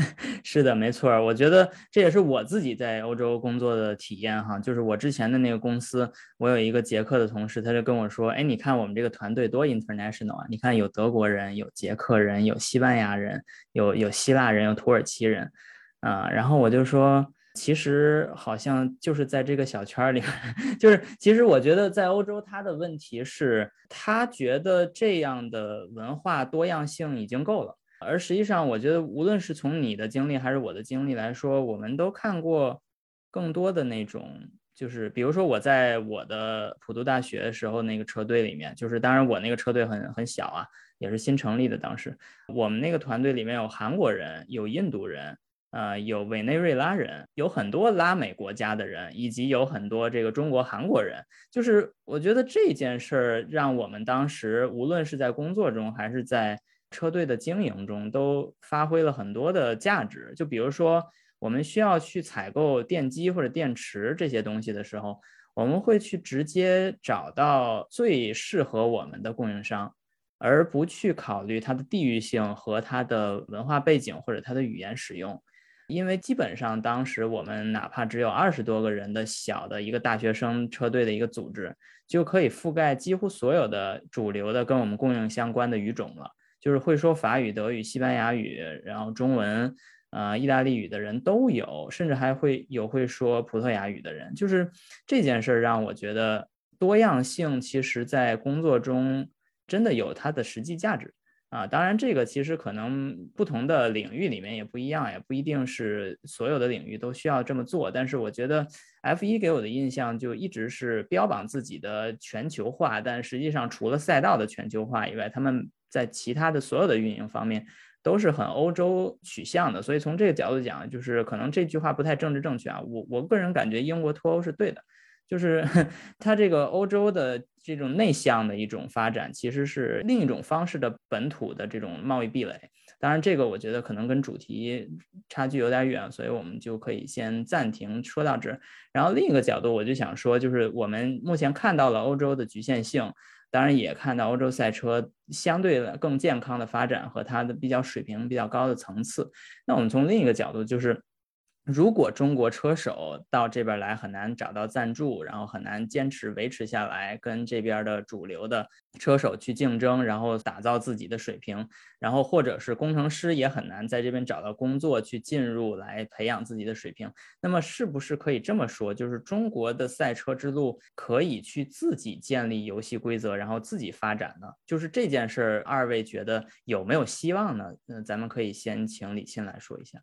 是的，没错，我觉得这也是我自己在欧洲工作的体验哈。就是我之前的那个公司，我有一个捷克的同事，他就跟我说：“哎，你看我们这个团队多 international 啊！你看有德国人，有捷克人，有西班牙人，有有希腊人，有土耳其人啊。”然后我就说。其实好像就是在这个小圈里，[LAUGHS] 就是其实我觉得在欧洲，他的问题是，他觉得这样的文化多样性已经够了。而实际上，我觉得无论是从你的经历还是我的经历来说，我们都看过更多的那种，就是比如说我在我的普渡大学的时候那个车队里面，就是当然我那个车队很很小啊，也是新成立的。当时我们那个团队里面有韩国人，有印度人。呃，有委内瑞拉人，有很多拉美国家的人，以及有很多这个中国、韩国人。就是我觉得这件事儿让我们当时无论是在工作中还是在车队的经营中，都发挥了很多的价值。就比如说，我们需要去采购电机或者电池这些东西的时候，我们会去直接找到最适合我们的供应商，而不去考虑它的地域性和它的文化背景或者它的语言使用。因为基本上当时我们哪怕只有二十多个人的小的一个大学生车队的一个组织，就可以覆盖几乎所有的主流的跟我们供应相关的语种了。就是会说法语、德语、西班牙语，然后中文、呃意大利语的人都有，甚至还会有会说葡萄牙语的人。就是这件事儿让我觉得多样性其实在工作中真的有它的实际价值。啊，当然，这个其实可能不同的领域里面也不一样，也不一定是所有的领域都需要这么做。但是我觉得 F 一给我的印象就一直是标榜自己的全球化，但实际上除了赛道的全球化以外，他们在其他的所有的运营方面都是很欧洲取向的。所以从这个角度讲，就是可能这句话不太政治正确啊。我我个人感觉英国脱欧是对的。就是 [LAUGHS] 它这个欧洲的这种内向的一种发展，其实是另一种方式的本土的这种贸易壁垒。当然，这个我觉得可能跟主题差距有点远，所以我们就可以先暂停说到这。然后另一个角度，我就想说，就是我们目前看到了欧洲的局限性，当然也看到欧洲赛车相对的更健康的发展和它的比较水平比较高的层次。那我们从另一个角度，就是。如果中国车手到这边来很难找到赞助，然后很难坚持维持下来，跟这边的主流的车手去竞争，然后打造自己的水平，然后或者是工程师也很难在这边找到工作去进入来培养自己的水平。那么是不是可以这么说，就是中国的赛车之路可以去自己建立游戏规则，然后自己发展呢？就是这件事儿，二位觉得有没有希望呢？嗯，咱们可以先请李沁来说一下。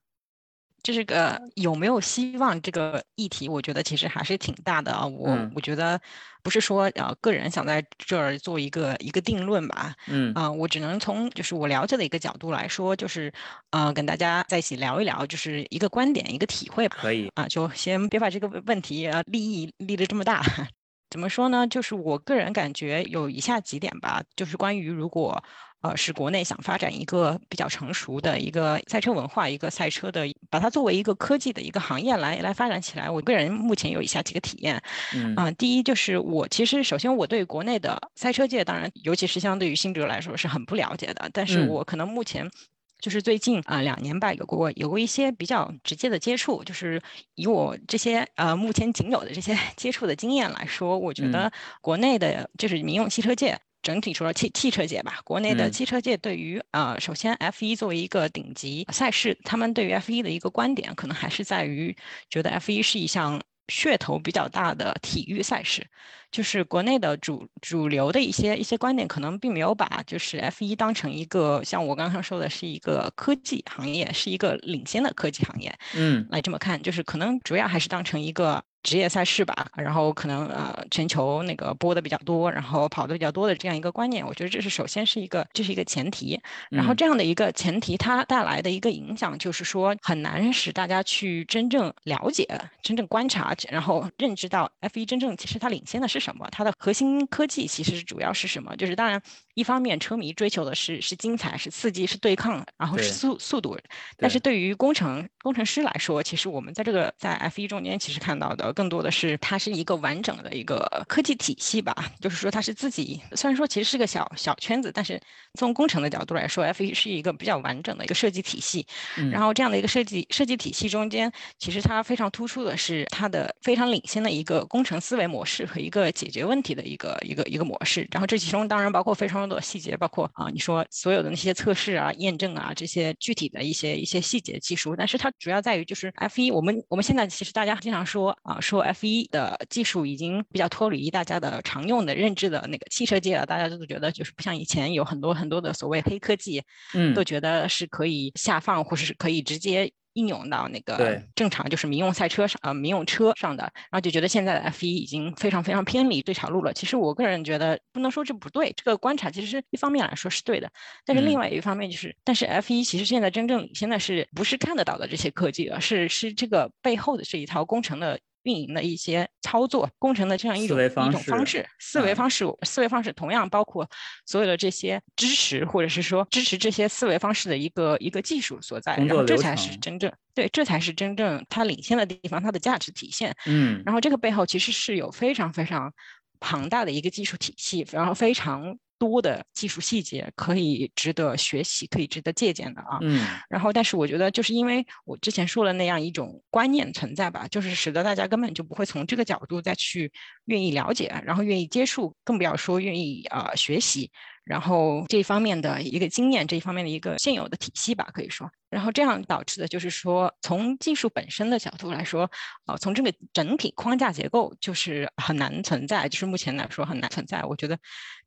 这是个有没有希望这个议题，我觉得其实还是挺大的啊。我我觉得不是说呃个人想在这儿做一个一个定论吧。嗯啊，我只能从就是我了解的一个角度来说，就是呃跟大家在一起聊一聊，就是一个观点一个体会吧。可以啊，就先别把这个问题啊利益立得这么大。[LAUGHS] 怎么说呢？就是我个人感觉有以下几点吧，就是关于如果。呃，是国内想发展一个比较成熟的一个赛车文化，一个赛车的，把它作为一个科技的一个行业来来发展起来。我个人目前有以下几个体验，嗯啊，第一就是我其实首先我对国内的赛车界，当然尤其是相对于新哲来说是很不了解的，但是我可能目前就是最近啊两年吧，有过有过一些比较直接的接触，就是以我这些呃目前仅有的这些 [LAUGHS] 接触的经验来说，我觉得国内的就是民用汽车界。整体除了汽汽车界吧，国内的汽车界对于呃，首先 F 一作为一个顶级赛事，他们对于 F 一的一个观点，可能还是在于觉得 F 一是一项噱头比较大的体育赛事。就是国内的主主流的一些一些观点，可能并没有把就是 F 一当成一个像我刚刚说的是一个科技行业，是一个领先的科技行业，嗯，来这么看，就是可能主要还是当成一个。职业赛事吧，然后可能呃全球那个播的比较多，然后跑的比较多的这样一个观念，我觉得这是首先是一个这是一个前提，然后这样的一个前提它带来的一个影响就是说很难使大家去真正了解、真正观察，然后认知到 F 一真正其实它领先的是什么，它的核心科技其实是主要是什么，就是当然一方面车迷追求的是是精彩、是刺激、是对抗，然后是速速度，但是对于工程工程师来说，其实我们在这个在 F 一中间其实看到的。更多的是它是一个完整的一个科技体系吧，就是说它是自己，虽然说其实是个小小圈子，但是从工程的角度来说，F1 是一个比较完整的一个设计体系。然后这样的一个设计设计体系中间，其实它非常突出的是它的非常领先的一个工程思维模式和一个解决问题的一个一个一个模式。然后这其中当然包括非常多的细节，包括啊你说所有的那些测试啊、验证啊这些具体的一些一些细节技术，但是它主要在于就是 F1，我们我们现在其实大家经常说啊。说 F 一的技术已经比较脱离大家的常用的认知的那个汽车界了，大家都觉得就是不像以前有很多很多的所谓黑科技，嗯，都觉得是可以下放或者是可以直接应用到那个正常就是民用赛车上呃民用车上的，然后就觉得现在的 F 一已经非常非常偏离这条路了。其实我个人觉得不能说这不对，这个观察其实是一方面来说是对的，但是另外一方面就是，但是 F 一其实现在真正现在是不是看得到的这些科技了，是是这个背后的这一套工程的。运营的一些操作工程的这样一种一种方式思维方式思维方式同样包括所有的这些支持或者是说支持这些思维方式的一个一个技术所在，然后这才是真正对这才是真正它领先的地方，它的价值体现。嗯，然后这个背后其实是有非常非常庞大的一个技术体系，然后非常。多的技术细节可以值得学习，可以值得借鉴的啊。嗯。然后，但是我觉得，就是因为我之前说了那样一种观念存在吧，就是使得大家根本就不会从这个角度再去愿意了解，然后愿意接触，更不要说愿意啊学习。然后这一方面的一个经验，这一方面的一个现有的体系吧，可以说，然后这样导致的就是说，从技术本身的角度来说，啊，从这个整体框架结构就是很难存在，就是目前来说很难存在。我觉得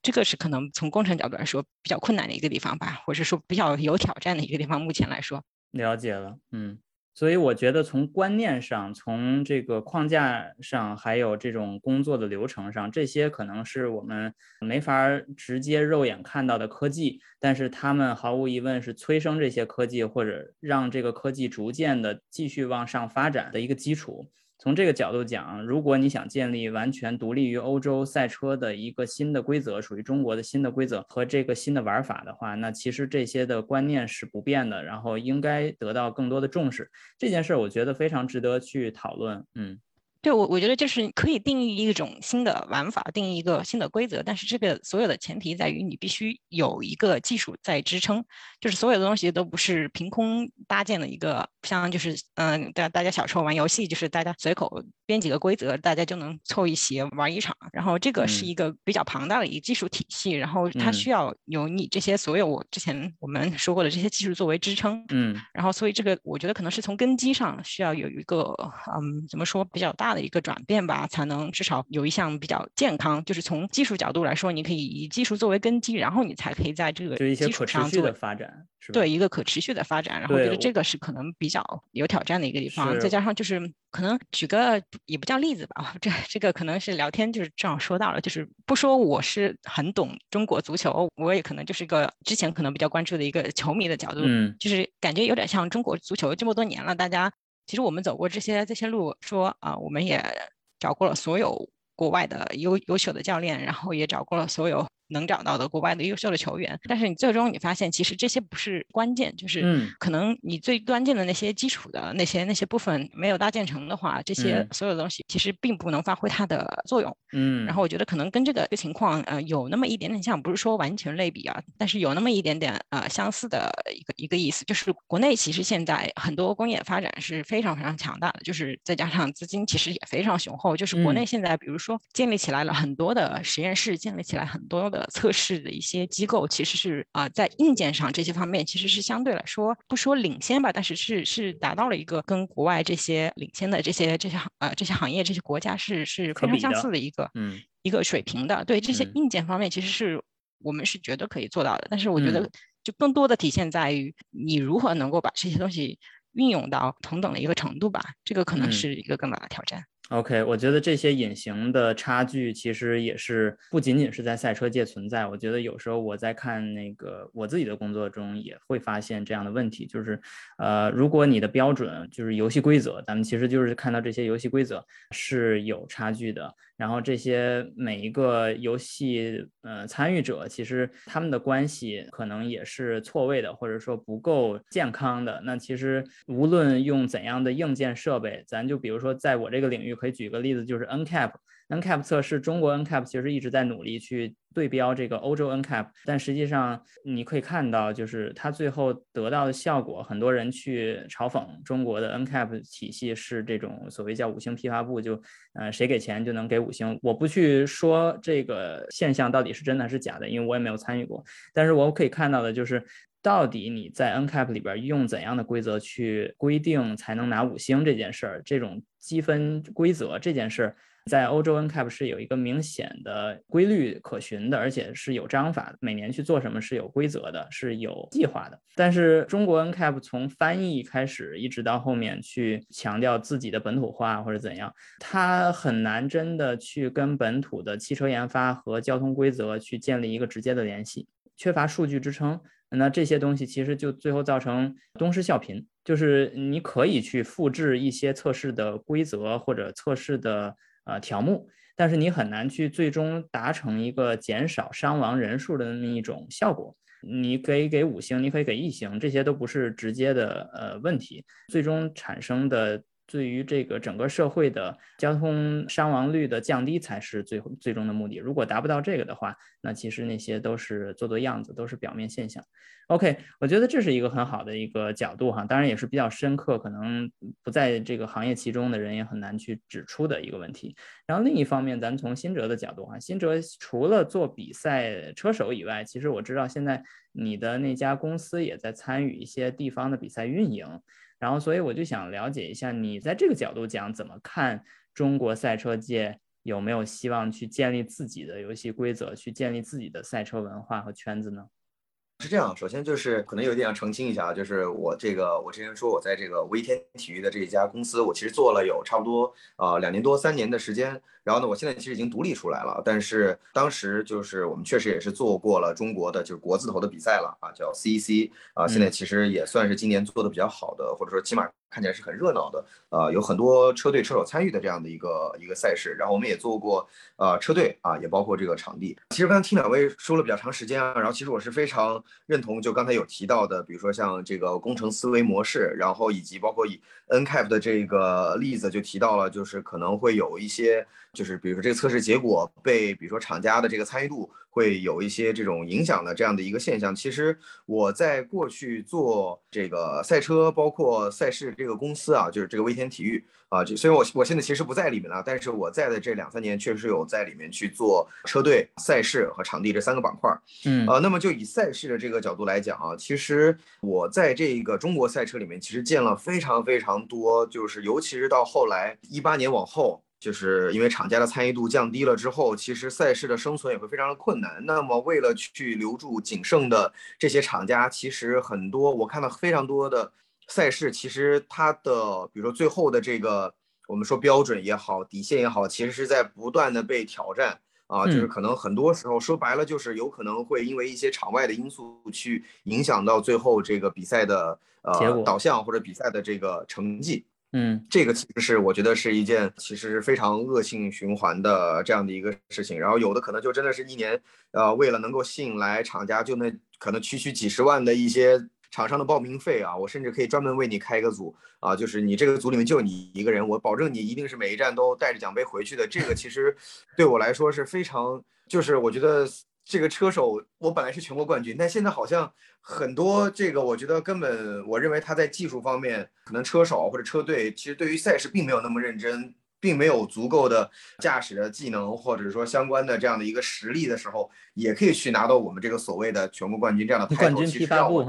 这个是可能从工程角度来说比较困难的一个地方吧，或者说比较有挑战的一个地方。目前来说，了解了，嗯。所以我觉得从观念上，从这个框架上，还有这种工作的流程上，这些可能是我们没法直接肉眼看到的科技，但是他们毫无疑问是催生这些科技或者让这个科技逐渐的继续往上发展的一个基础。从这个角度讲，如果你想建立完全独立于欧洲赛车的一个新的规则，属于中国的新的规则和这个新的玩法的话，那其实这些的观念是不变的，然后应该得到更多的重视。这件事儿我觉得非常值得去讨论。嗯。对我，我觉得就是可以定义一种新的玩法，定义一个新的规则，但是这个所有的前提在于你必须有一个技术在支撑，就是所有的东西都不是凭空搭建的一个，像就是嗯，大大家小时候玩游戏，就是大家随口编几个规则，大家就能凑一起玩一场，然后这个是一个比较庞大的一个技术体系，然后它需要有你这些所有我之前我们说过的这些技术作为支撑，嗯，然后所以这个我觉得可能是从根基上需要有一个嗯，怎么说比较大。的一个转变吧，才能至少有一项比较健康。就是从技术角度来说，你可以以技术作为根基，然后你才可以在这个基础上做发展。对一个可持续的发展，然后我觉得这个是可能比较有挑战的一个地方。再加上就是可能举个也不叫例子吧，这这个可能是聊天就是正好说到了，就是不说我是很懂中国足球，我也可能就是个之前可能比较关注的一个球迷的角度，就是感觉有点像中国足球这么多年了，大家。其实我们走过这些这些路，说啊，我们也找过了所有国外的优优秀的教练，然后也找过了所有。能找到的国外的优秀的球员，但是你最终你发现，其实这些不是关键，就是可能你最关键的那些基础的那些那些部分没有搭建成的话，这些所有东西其实并不能发挥它的作用。嗯，然后我觉得可能跟这个情况呃有那么一点点像，不是说完全类比啊，但是有那么一点点呃相似的一个一个意思，就是国内其实现在很多工业发展是非常非常强大的，就是再加上资金其实也非常雄厚，就是国内现在比如说建立起来了很多的实验室，建立起来很多的。测试的一些机构其实是啊，在硬件上这些方面其实是相对来说不说领先吧，但是是是达到了一个跟国外这些领先的这些这些行呃这些行业这些国家是是非常相似的一个嗯一个水平的。对这些硬件方面，其实是我们是觉得可以做到的。但是我觉得就更多的体现在于你如何能够把这些东西运用到同等的一个程度吧，这个可能是一个更大的挑战。OK，我觉得这些隐形的差距其实也是不仅仅是在赛车界存在。我觉得有时候我在看那个我自己的工作中也会发现这样的问题，就是，呃，如果你的标准就是游戏规则，咱们其实就是看到这些游戏规则是有差距的。然后这些每一个游戏呃参与者，其实他们的关系可能也是错位的，或者说不够健康的。那其实无论用怎样的硬件设备，咱就比如说在我这个领域，可以举个例子，就是 NCAP。NCAP 测试，中国 NCAP 其实一直在努力去对标这个欧洲 NCAP，但实际上你可以看到，就是它最后得到的效果，很多人去嘲讽中国的 NCAP 体系是这种所谓叫五星批发部，就呃谁给钱就能给五星。我不去说这个现象到底是真的还是假的，因为我也没有参与过。但是我可以看到的就是，到底你在 NCAP 里边用怎样的规则去规定才能拿五星这件事儿，这种积分规则这件事儿。在欧洲 NCAP 是有一个明显的规律可循的，而且是有章法，每年去做什么是有规则的，是有计划的。但是中国 NCAP 从翻译开始一直到后面去强调自己的本土化或者怎样，它很难真的去跟本土的汽车研发和交通规则去建立一个直接的联系，缺乏数据支撑。那这些东西其实就最后造成东施效颦，就是你可以去复制一些测试的规则或者测试的。呃，条目，但是你很难去最终达成一个减少伤亡人数的那么一种效果。你可以给五星，你可以给一星，这些都不是直接的呃问题，最终产生的。对于这个整个社会的交通伤亡率的降低才是最最终的目的。如果达不到这个的话，那其实那些都是做做样子，都是表面现象。OK，我觉得这是一个很好的一个角度哈，当然也是比较深刻，可能不在这个行业其中的人也很难去指出的一个问题。然后另一方面，咱从新哲的角度哈，新哲除了做比赛车手以外，其实我知道现在你的那家公司也在参与一些地方的比赛运营。然后，所以我就想了解一下，你在这个角度讲，怎么看中国赛车界有没有希望去建立自己的游戏规则，去建立自己的赛车文化和圈子呢？是这样，首先就是可能有一点要澄清一下，就是我这个我之前说我在这个微天体育的这一家公司，我其实做了有差不多呃两年多三年的时间。然后呢，我现在其实已经独立出来了，但是当时就是我们确实也是做过了中国的就是国字头的比赛了啊，叫 CEC 啊，现在其实也算是今年做的比较好的，或者说起码看起来是很热闹的，呃，有很多车队车手参与的这样的一个一个赛事。然后我们也做过呃车队啊，也包括这个场地。其实刚才听两位说了比较长时间啊，然后其实我是非常认同，就刚才有提到的，比如说像这个工程思维模式，然后以及包括以 NCAP 的这个例子就提到了，就是可能会有一些。就是比如说这个测试结果被，比如说厂家的这个参与度会有一些这种影响的这样的一个现象。其实我在过去做这个赛车，包括赛事这个公司啊，就是这个威天体育啊，就虽然我我现在其实不在里面了，但是我在的这两三年确实有在里面去做车队、赛事和场地这三个板块。嗯，啊，那么就以赛事的这个角度来讲啊，其实我在这个中国赛车里面其实见了非常非常多，就是尤其是到后来一八年往后。就是因为厂家的参与度降低了之后，其实赛事的生存也会非常的困难。那么为了去留住仅剩的这些厂家，其实很多我看到非常多的赛事，其实它的比如说最后的这个我们说标准也好，底线也好，其实是在不断的被挑战啊。就是可能很多时候说白了，就是有可能会因为一些场外的因素去影响到最后这个比赛的呃导向或者比赛的这个成绩。嗯，这个其实是我觉得是一件其实非常恶性循环的这样的一个事情。然后有的可能就真的是一年，呃，为了能够吸引来厂家，就那可能区区几十万的一些厂商的报名费啊，我甚至可以专门为你开一个组啊，就是你这个组里面就你一个人，我保证你一定是每一站都带着奖杯回去的。这个其实对我来说是非常，就是我觉得。这个车手，我本来是全国冠军，但现在好像很多这个，我觉得根本，我认为他在技术方面，可能车手或者车队，其实对于赛事并没有那么认真，并没有足够的驾驶的技能，或者说相关的这样的一个实力的时候，也可以去拿到我们这个所谓的全国冠军这样的冠军批发部。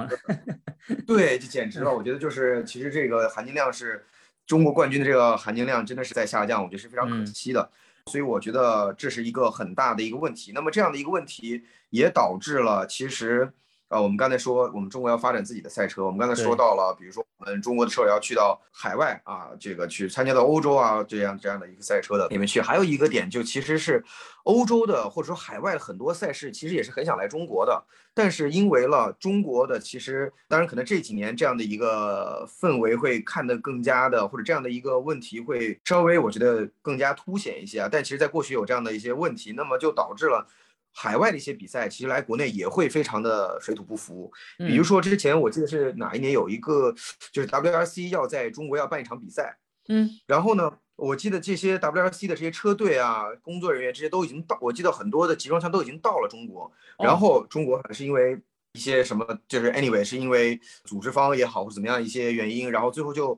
对，就简直了，我觉得就是其实这个含金量是中国冠军的这个含金量真的是在下降，我觉得是非常可惜的。所以我觉得这是一个很大的一个问题。那么这样的一个问题也导致了，其实，呃，我们刚才说我们中国要发展自己的赛车，我们刚才说到了，比如说我们中国的车手要去到海外啊，这个去参加到欧洲啊这样这样的一个赛车的里面去。还有一个点就其实是欧洲的或者说海外的很多赛事其实也是很想来中国的。但是因为了中国的，其实当然可能这几年这样的一个氛围会看得更加的，或者这样的一个问题会稍微我觉得更加凸显一些啊。但其实，在过去有这样的一些问题，那么就导致了海外的一些比赛，其实来国内也会非常的水土不服。比如说之前我记得是哪一年有一个，就是 WRC 要在中国要办一场比赛，嗯，然后呢？我记得这些 WRC 的这些车队啊，工作人员这些都已经到，我记得很多的集装箱都已经到了中国。然后中国还是因为一些什么，就是 anyway 是因为组织方也好或者怎么样一些原因，然后最后就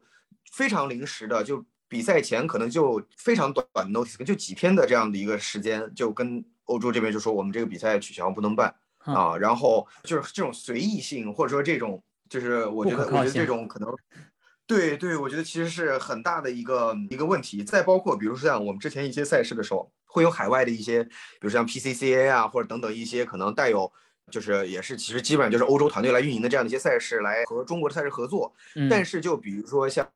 非常临时的，就比赛前可能就非常短 notice，就几天的这样的一个时间，就跟欧洲这边就说我们这个比赛取消不能办啊。然后就是这种随意性或者说这种，就是我觉得我觉得这种可能。对对，我觉得其实是很大的一个一个问题。再包括，比如说像我们之前一些赛事的时候，会有海外的一些，比如像 PCCA 啊，或者等等一些可能带有，就是也是其实基本上就是欧洲团队来运营的这样的一些赛事，来和中国的赛事合作。但是就比如说像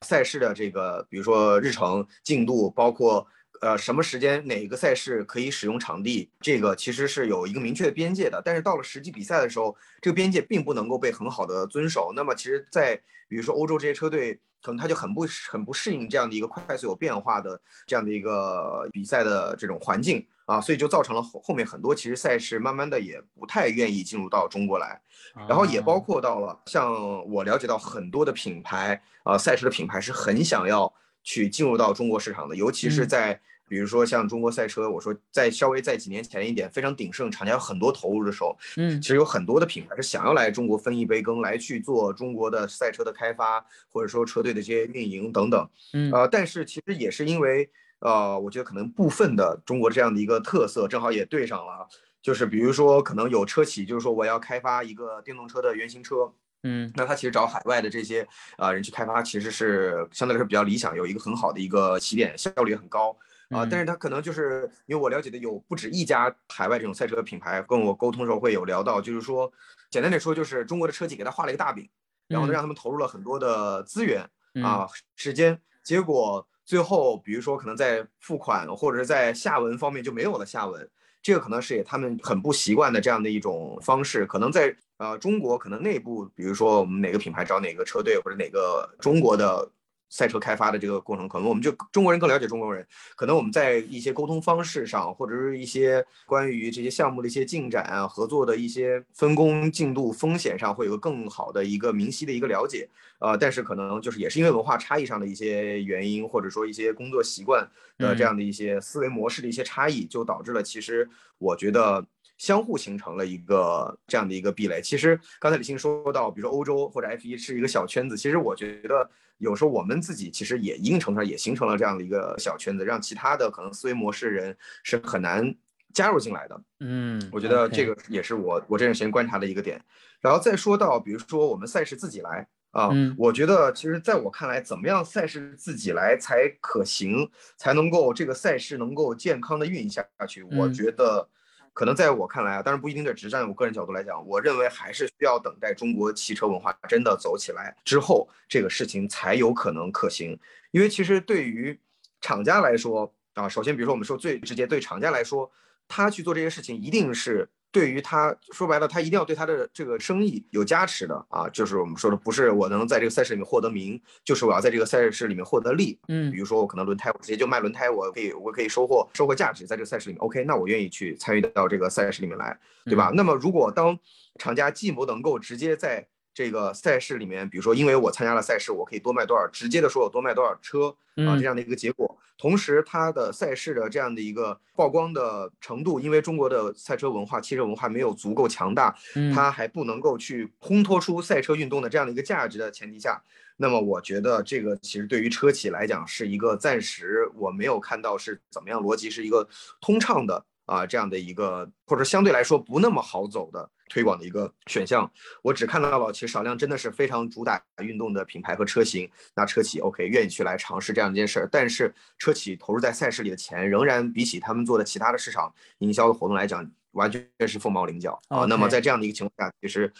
赛事的这个，比如说日程进度，包括呃什么时间哪个赛事可以使用场地，这个其实是有一个明确的边界的。但是到了实际比赛的时候，这个边界并不能够被很好的遵守。那么其实，在比如说欧洲这些车队，可能他就很不很不适应这样的一个快速有变化的这样的一个比赛的这种环境啊，所以就造成了后后面很多其实赛事慢慢的也不太愿意进入到中国来，然后也包括到了像我了解到很多的品牌啊，赛事的品牌是很想要去进入到中国市场的，尤其是在。比如说像中国赛车，我说在稍微在几年前一点非常鼎盛，厂家有很多投入的时候，嗯，其实有很多的品牌是想要来中国分一杯羹，来去做中国的赛车的开发，或者说车队的这些运营等等，嗯，呃，但是其实也是因为，呃，我觉得可能部分的中国这样的一个特色，正好也对上了，就是比如说可能有车企就是说我要开发一个电动车的原型车，嗯，那他其实找海外的这些啊人去开发，其实是相对来说比较理想，有一个很好的一个起点，效率也很高啊。但是他可能就是因为我了解的有不止一家海外这种赛车品牌跟我沟通时候会有聊到，就是说简单点说，就是中国的车企给他画了一个大饼，然后呢让他们投入了很多的资源啊时间，结果最后比如说可能在付款或者是在下文方面就没有了下文。这个可能是他们很不习惯的这样的一种方式，可能在呃中国，可能内部，比如说我们哪个品牌找哪个车队或者哪个中国的。赛车开发的这个过程，可能我们就中国人更了解中国人，可能我们在一些沟通方式上，或者是一些关于这些项目的一些进展啊、合作的一些分工进度、风险上，会有个更好的一个明晰的一个了解。呃，但是可能就是也是因为文化差异上的一些原因，或者说一些工作习惯的这样的一些思维模式的一些差异，就导致了其实我觉得相互形成了一个这样的一个壁垒。其实刚才李欣说到，比如说欧洲或者 F 一是一个小圈子，其实我觉得。有时候我们自己其实也一定程度上也形成了这样的一个小圈子，让其他的可能思维模式人是很难加入进来的。嗯，我觉得这个也是我我这段时间观察的一个点。然后再说到，比如说我们赛事自己来啊，我觉得其实在我看来，怎么样赛事自己来才可行，才能够这个赛事能够健康的运营下去？我觉得。可能在我看来啊，当然不一定。在只站我个人角度来讲，我认为还是需要等待中国汽车文化真的走起来之后，这个事情才有可能可行。因为其实对于厂家来说啊，首先比如说我们说最直接，对厂家来说，他去做这些事情一定是。对于他说白了，他一定要对他的这个生意有加持的啊，就是我们说的，不是我能在这个赛事里面获得名，就是我要在这个赛事里面获得利。嗯，比如说我可能轮胎，我直接就卖轮胎，我可以我可以收获收获价值在这个赛事里面。OK，那我愿意去参与到这个赛事里面来，对吧？那么如果当厂家既不能够直接在这个赛事里面，比如说，因为我参加了赛事，我可以多卖多少，直接的说我多卖多少车啊，这样的一个结果。同时，它的赛事的这样的一个曝光的程度，因为中国的赛车文化、汽车文化没有足够强大，它还不能够去烘托出赛车运动的这样的一个价值的前提下，那么我觉得这个其实对于车企来讲是一个暂时我没有看到是怎么样逻辑是一个通畅的。啊，这样的一个或者相对来说不那么好走的推广的一个选项，我只看到了其实少量真的是非常主打运动的品牌和车型，那车企 OK 愿意去来尝试这样一件事儿，但是车企投入在赛事里的钱仍然比起他们做的其他的市场营销的活动来讲，完全是凤毛麟角啊。那么在这样的一个情况下，其实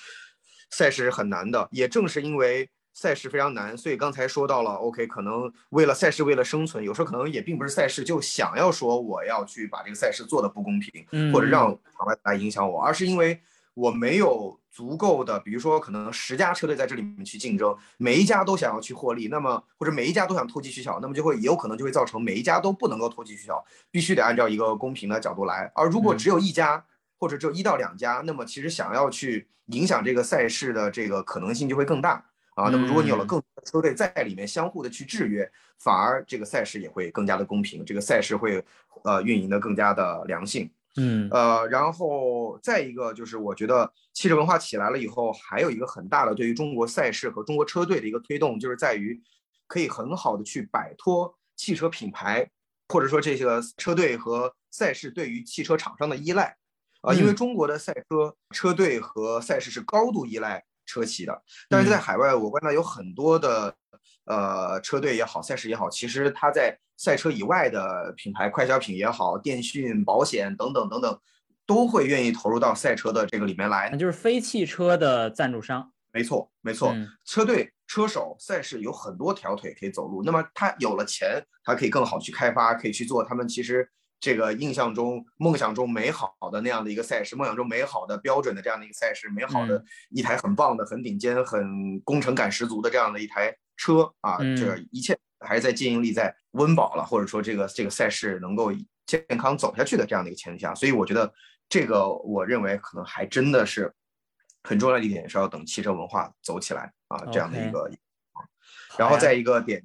赛事是很难的，也正是因为。赛事非常难，所以刚才说到了，OK，可能为了赛事，为了生存，有时候可能也并不是赛事就想要说我要去把这个赛事做的不公平，或者让场外来影响我，而是因为我没有足够的，比如说可能十家车队在这里面去竞争，每一家都想要去获利，那么或者每一家都想投机取巧，那么就会也有可能就会造成每一家都不能够投机取巧，必须得按照一个公平的角度来。而如果只有一家或者只有一到两家，那么其实想要去影响这个赛事的这个可能性就会更大。啊，那么如果你有了更多的车队在里面相互的去制约，反而这个赛事也会更加的公平，这个赛事会呃运营的更加的良性。嗯，呃，然后再一个就是我觉得汽车文化起来了以后，还有一个很大的对于中国赛事和中国车队的一个推动，就是在于可以很好的去摆脱汽车品牌或者说这个车队和赛事对于汽车厂商的依赖。啊，因为中国的赛车车队和赛事是高度依赖。车企的，但是在海外，我观察有很多的呃车队也好，赛事也好，其实它在赛车以外的品牌，快消品也好，电讯、保险等等等等，都会愿意投入到赛车的这个里面来。那就是非汽车的赞助商。没错，没错，车队、车手、赛事有很多条腿可以走路。那么他有了钱，他可以更好去开发，可以去做他们其实。这个印象中、梦想中美好的那样的一个赛事，梦想中美好的标准的这样的一个赛事，美好的一台很棒的、很顶尖、很工程感十足的这样的一台车啊，这一切还是在经营力在温饱了，或者说这个这个赛事能够健康走下去的这样的一个前提下，所以我觉得这个我认为可能还真的是很重要的一点是要等汽车文化走起来啊这样的一个，然后再一个点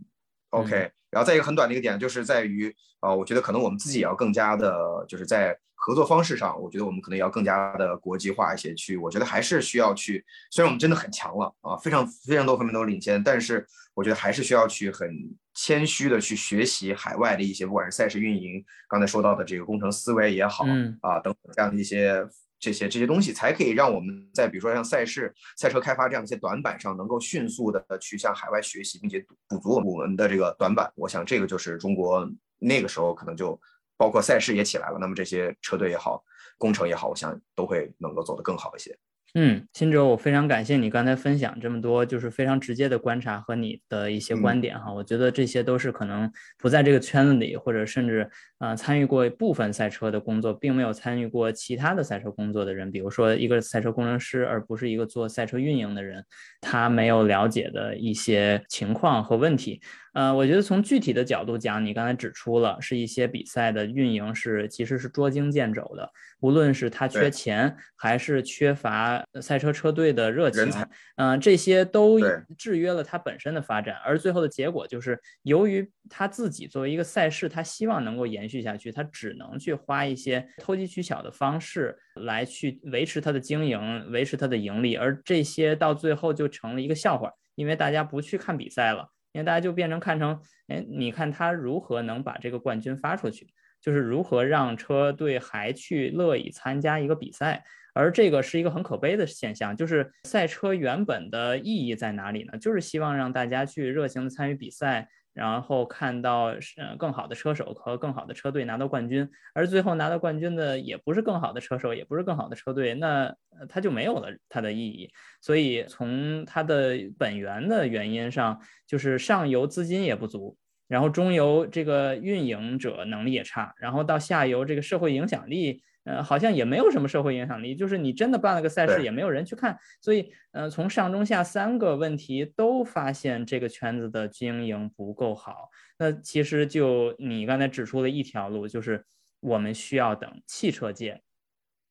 ，OK。然后再一个很短的一个点，就是在于，呃，我觉得可能我们自己也要更加的，就是在合作方式上，我觉得我们可能也要更加的国际化一些去。我觉得还是需要去，虽然我们真的很强了啊，非常非常多方面都领先，但是我觉得还是需要去很谦虚的去学习海外的一些，不管是赛事运营，刚才说到的这个工程思维也好，啊等等这样的一些这些这些东西，才可以让我们在比如说像赛事、赛车开发这样一些短板上，能够迅速的去向海外学习，并且补足我们的这个短板。我想这个就是中国那个时候可能就包括赛事也起来了，那么这些车队也好，工程也好，我想都会能够走得更好一些。嗯，新哲，我非常感谢你刚才分享这么多，就是非常直接的观察和你的一些观点哈。我觉得这些都是可能不在这个圈子里，或者甚至啊参与过部分赛车的工作，并没有参与过其他的赛车工作的人，比如说一个赛车工程师，而不是一个做赛车运营的人，他没有了解的一些情况和问题。呃，我觉得从具体的角度讲，你刚才指出了是一些比赛的运营是其实是捉襟见肘的，无论是他缺钱，还是缺乏赛车车队的热情，嗯，这些都制约了他本身的发展。而最后的结果就是，由于他自己作为一个赛事，他希望能够延续下去，他只能去花一些投机取巧的方式来去维持他的经营，维持他的盈利，而这些到最后就成了一个笑话，因为大家不去看比赛了。因为大家就变成看成，哎，你看他如何能把这个冠军发出去，就是如何让车队还去乐意参加一个比赛，而这个是一个很可悲的现象。就是赛车原本的意义在哪里呢？就是希望让大家去热情的参与比赛。然后看到呃更好的车手和更好的车队拿到冠军，而最后拿到冠军的也不是更好的车手，也不是更好的车队，那它就没有了它的意义。所以从它的本源的原因上，就是上游资金也不足，然后中游这个运营者能力也差，然后到下游这个社会影响力。呃，好像也没有什么社会影响力，就是你真的办了个赛事，也没有人去看，所以，呃，从上中下三个问题都发现这个圈子的经营不够好。那其实就你刚才指出了一条路，就是我们需要等汽车界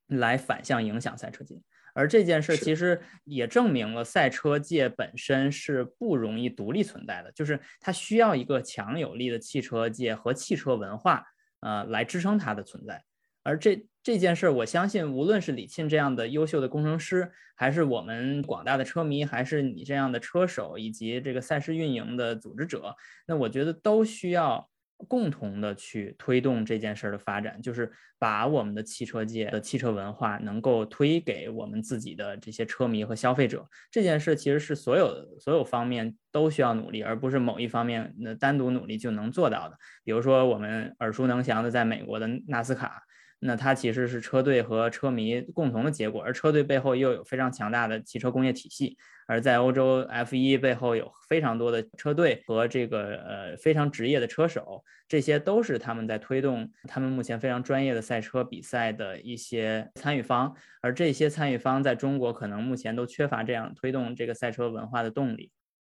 来反向影响赛车界，而这件事其实也证明了赛车界本身是不容易独立存在的，就是它需要一个强有力的汽车界和汽车文化，呃，来支撑它的存在。而这这件事儿，我相信，无论是李沁这样的优秀的工程师，还是我们广大的车迷，还是你这样的车手，以及这个赛事运营的组织者，那我觉得都需要共同的去推动这件事儿的发展，就是把我们的汽车界的汽车文化能够推给我们自己的这些车迷和消费者。这件事其实是所有所有方面都需要努力，而不是某一方面那单独努力就能做到的。比如说我们耳熟能详的，在美国的纳斯卡。那它其实是车队和车迷共同的结果，而车队背后又有非常强大的汽车工业体系，而在欧洲 F1 背后有非常多的车队和这个呃非常职业的车手，这些都是他们在推动他们目前非常专业的赛车比赛的一些参与方，而这些参与方在中国可能目前都缺乏这样推动这个赛车文化的动力。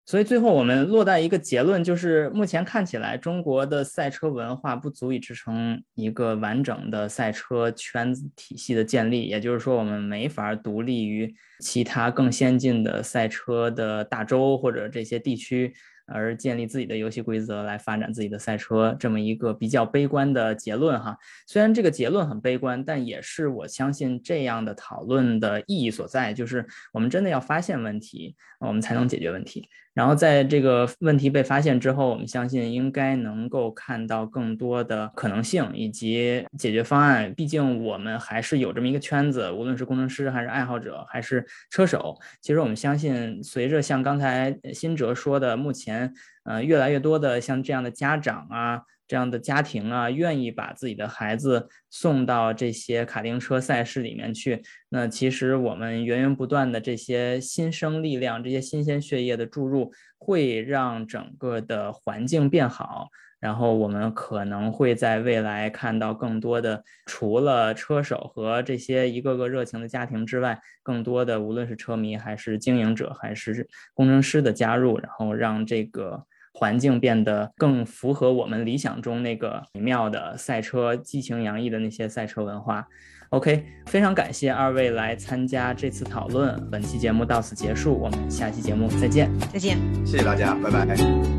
所以最后我们落在一个结论，就是目前看起来中国的赛车文化不足以支撑一个完整的赛车圈子体系的建立，也就是说，我们没法独立于其他更先进的赛车的大洲或者这些地区。而建立自己的游戏规则来发展自己的赛车，这么一个比较悲观的结论哈。虽然这个结论很悲观，但也是我相信这样的讨论的意义所在，就是我们真的要发现问题，我们才能解决问题。然后在这个问题被发现之后，我们相信应该能够看到更多的可能性以及解决方案。毕竟我们还是有这么一个圈子，无论是工程师还是爱好者还是车手，其实我们相信，随着像刚才新哲说的，目前呃越来越多的像这样的家长啊。这样的家庭啊，愿意把自己的孩子送到这些卡丁车赛事里面去。那其实我们源源不断的这些新生力量、这些新鲜血液的注入，会让整个的环境变好。然后我们可能会在未来看到更多的，除了车手和这些一个个热情的家庭之外，更多的无论是车迷还是经营者还是工程师的加入，然后让这个。环境变得更符合我们理想中那个美妙的赛车激情洋溢的那些赛车文化。OK，非常感谢二位来参加这次讨论。本期节目到此结束，我们下期节目再见。再见，谢谢大家，拜拜。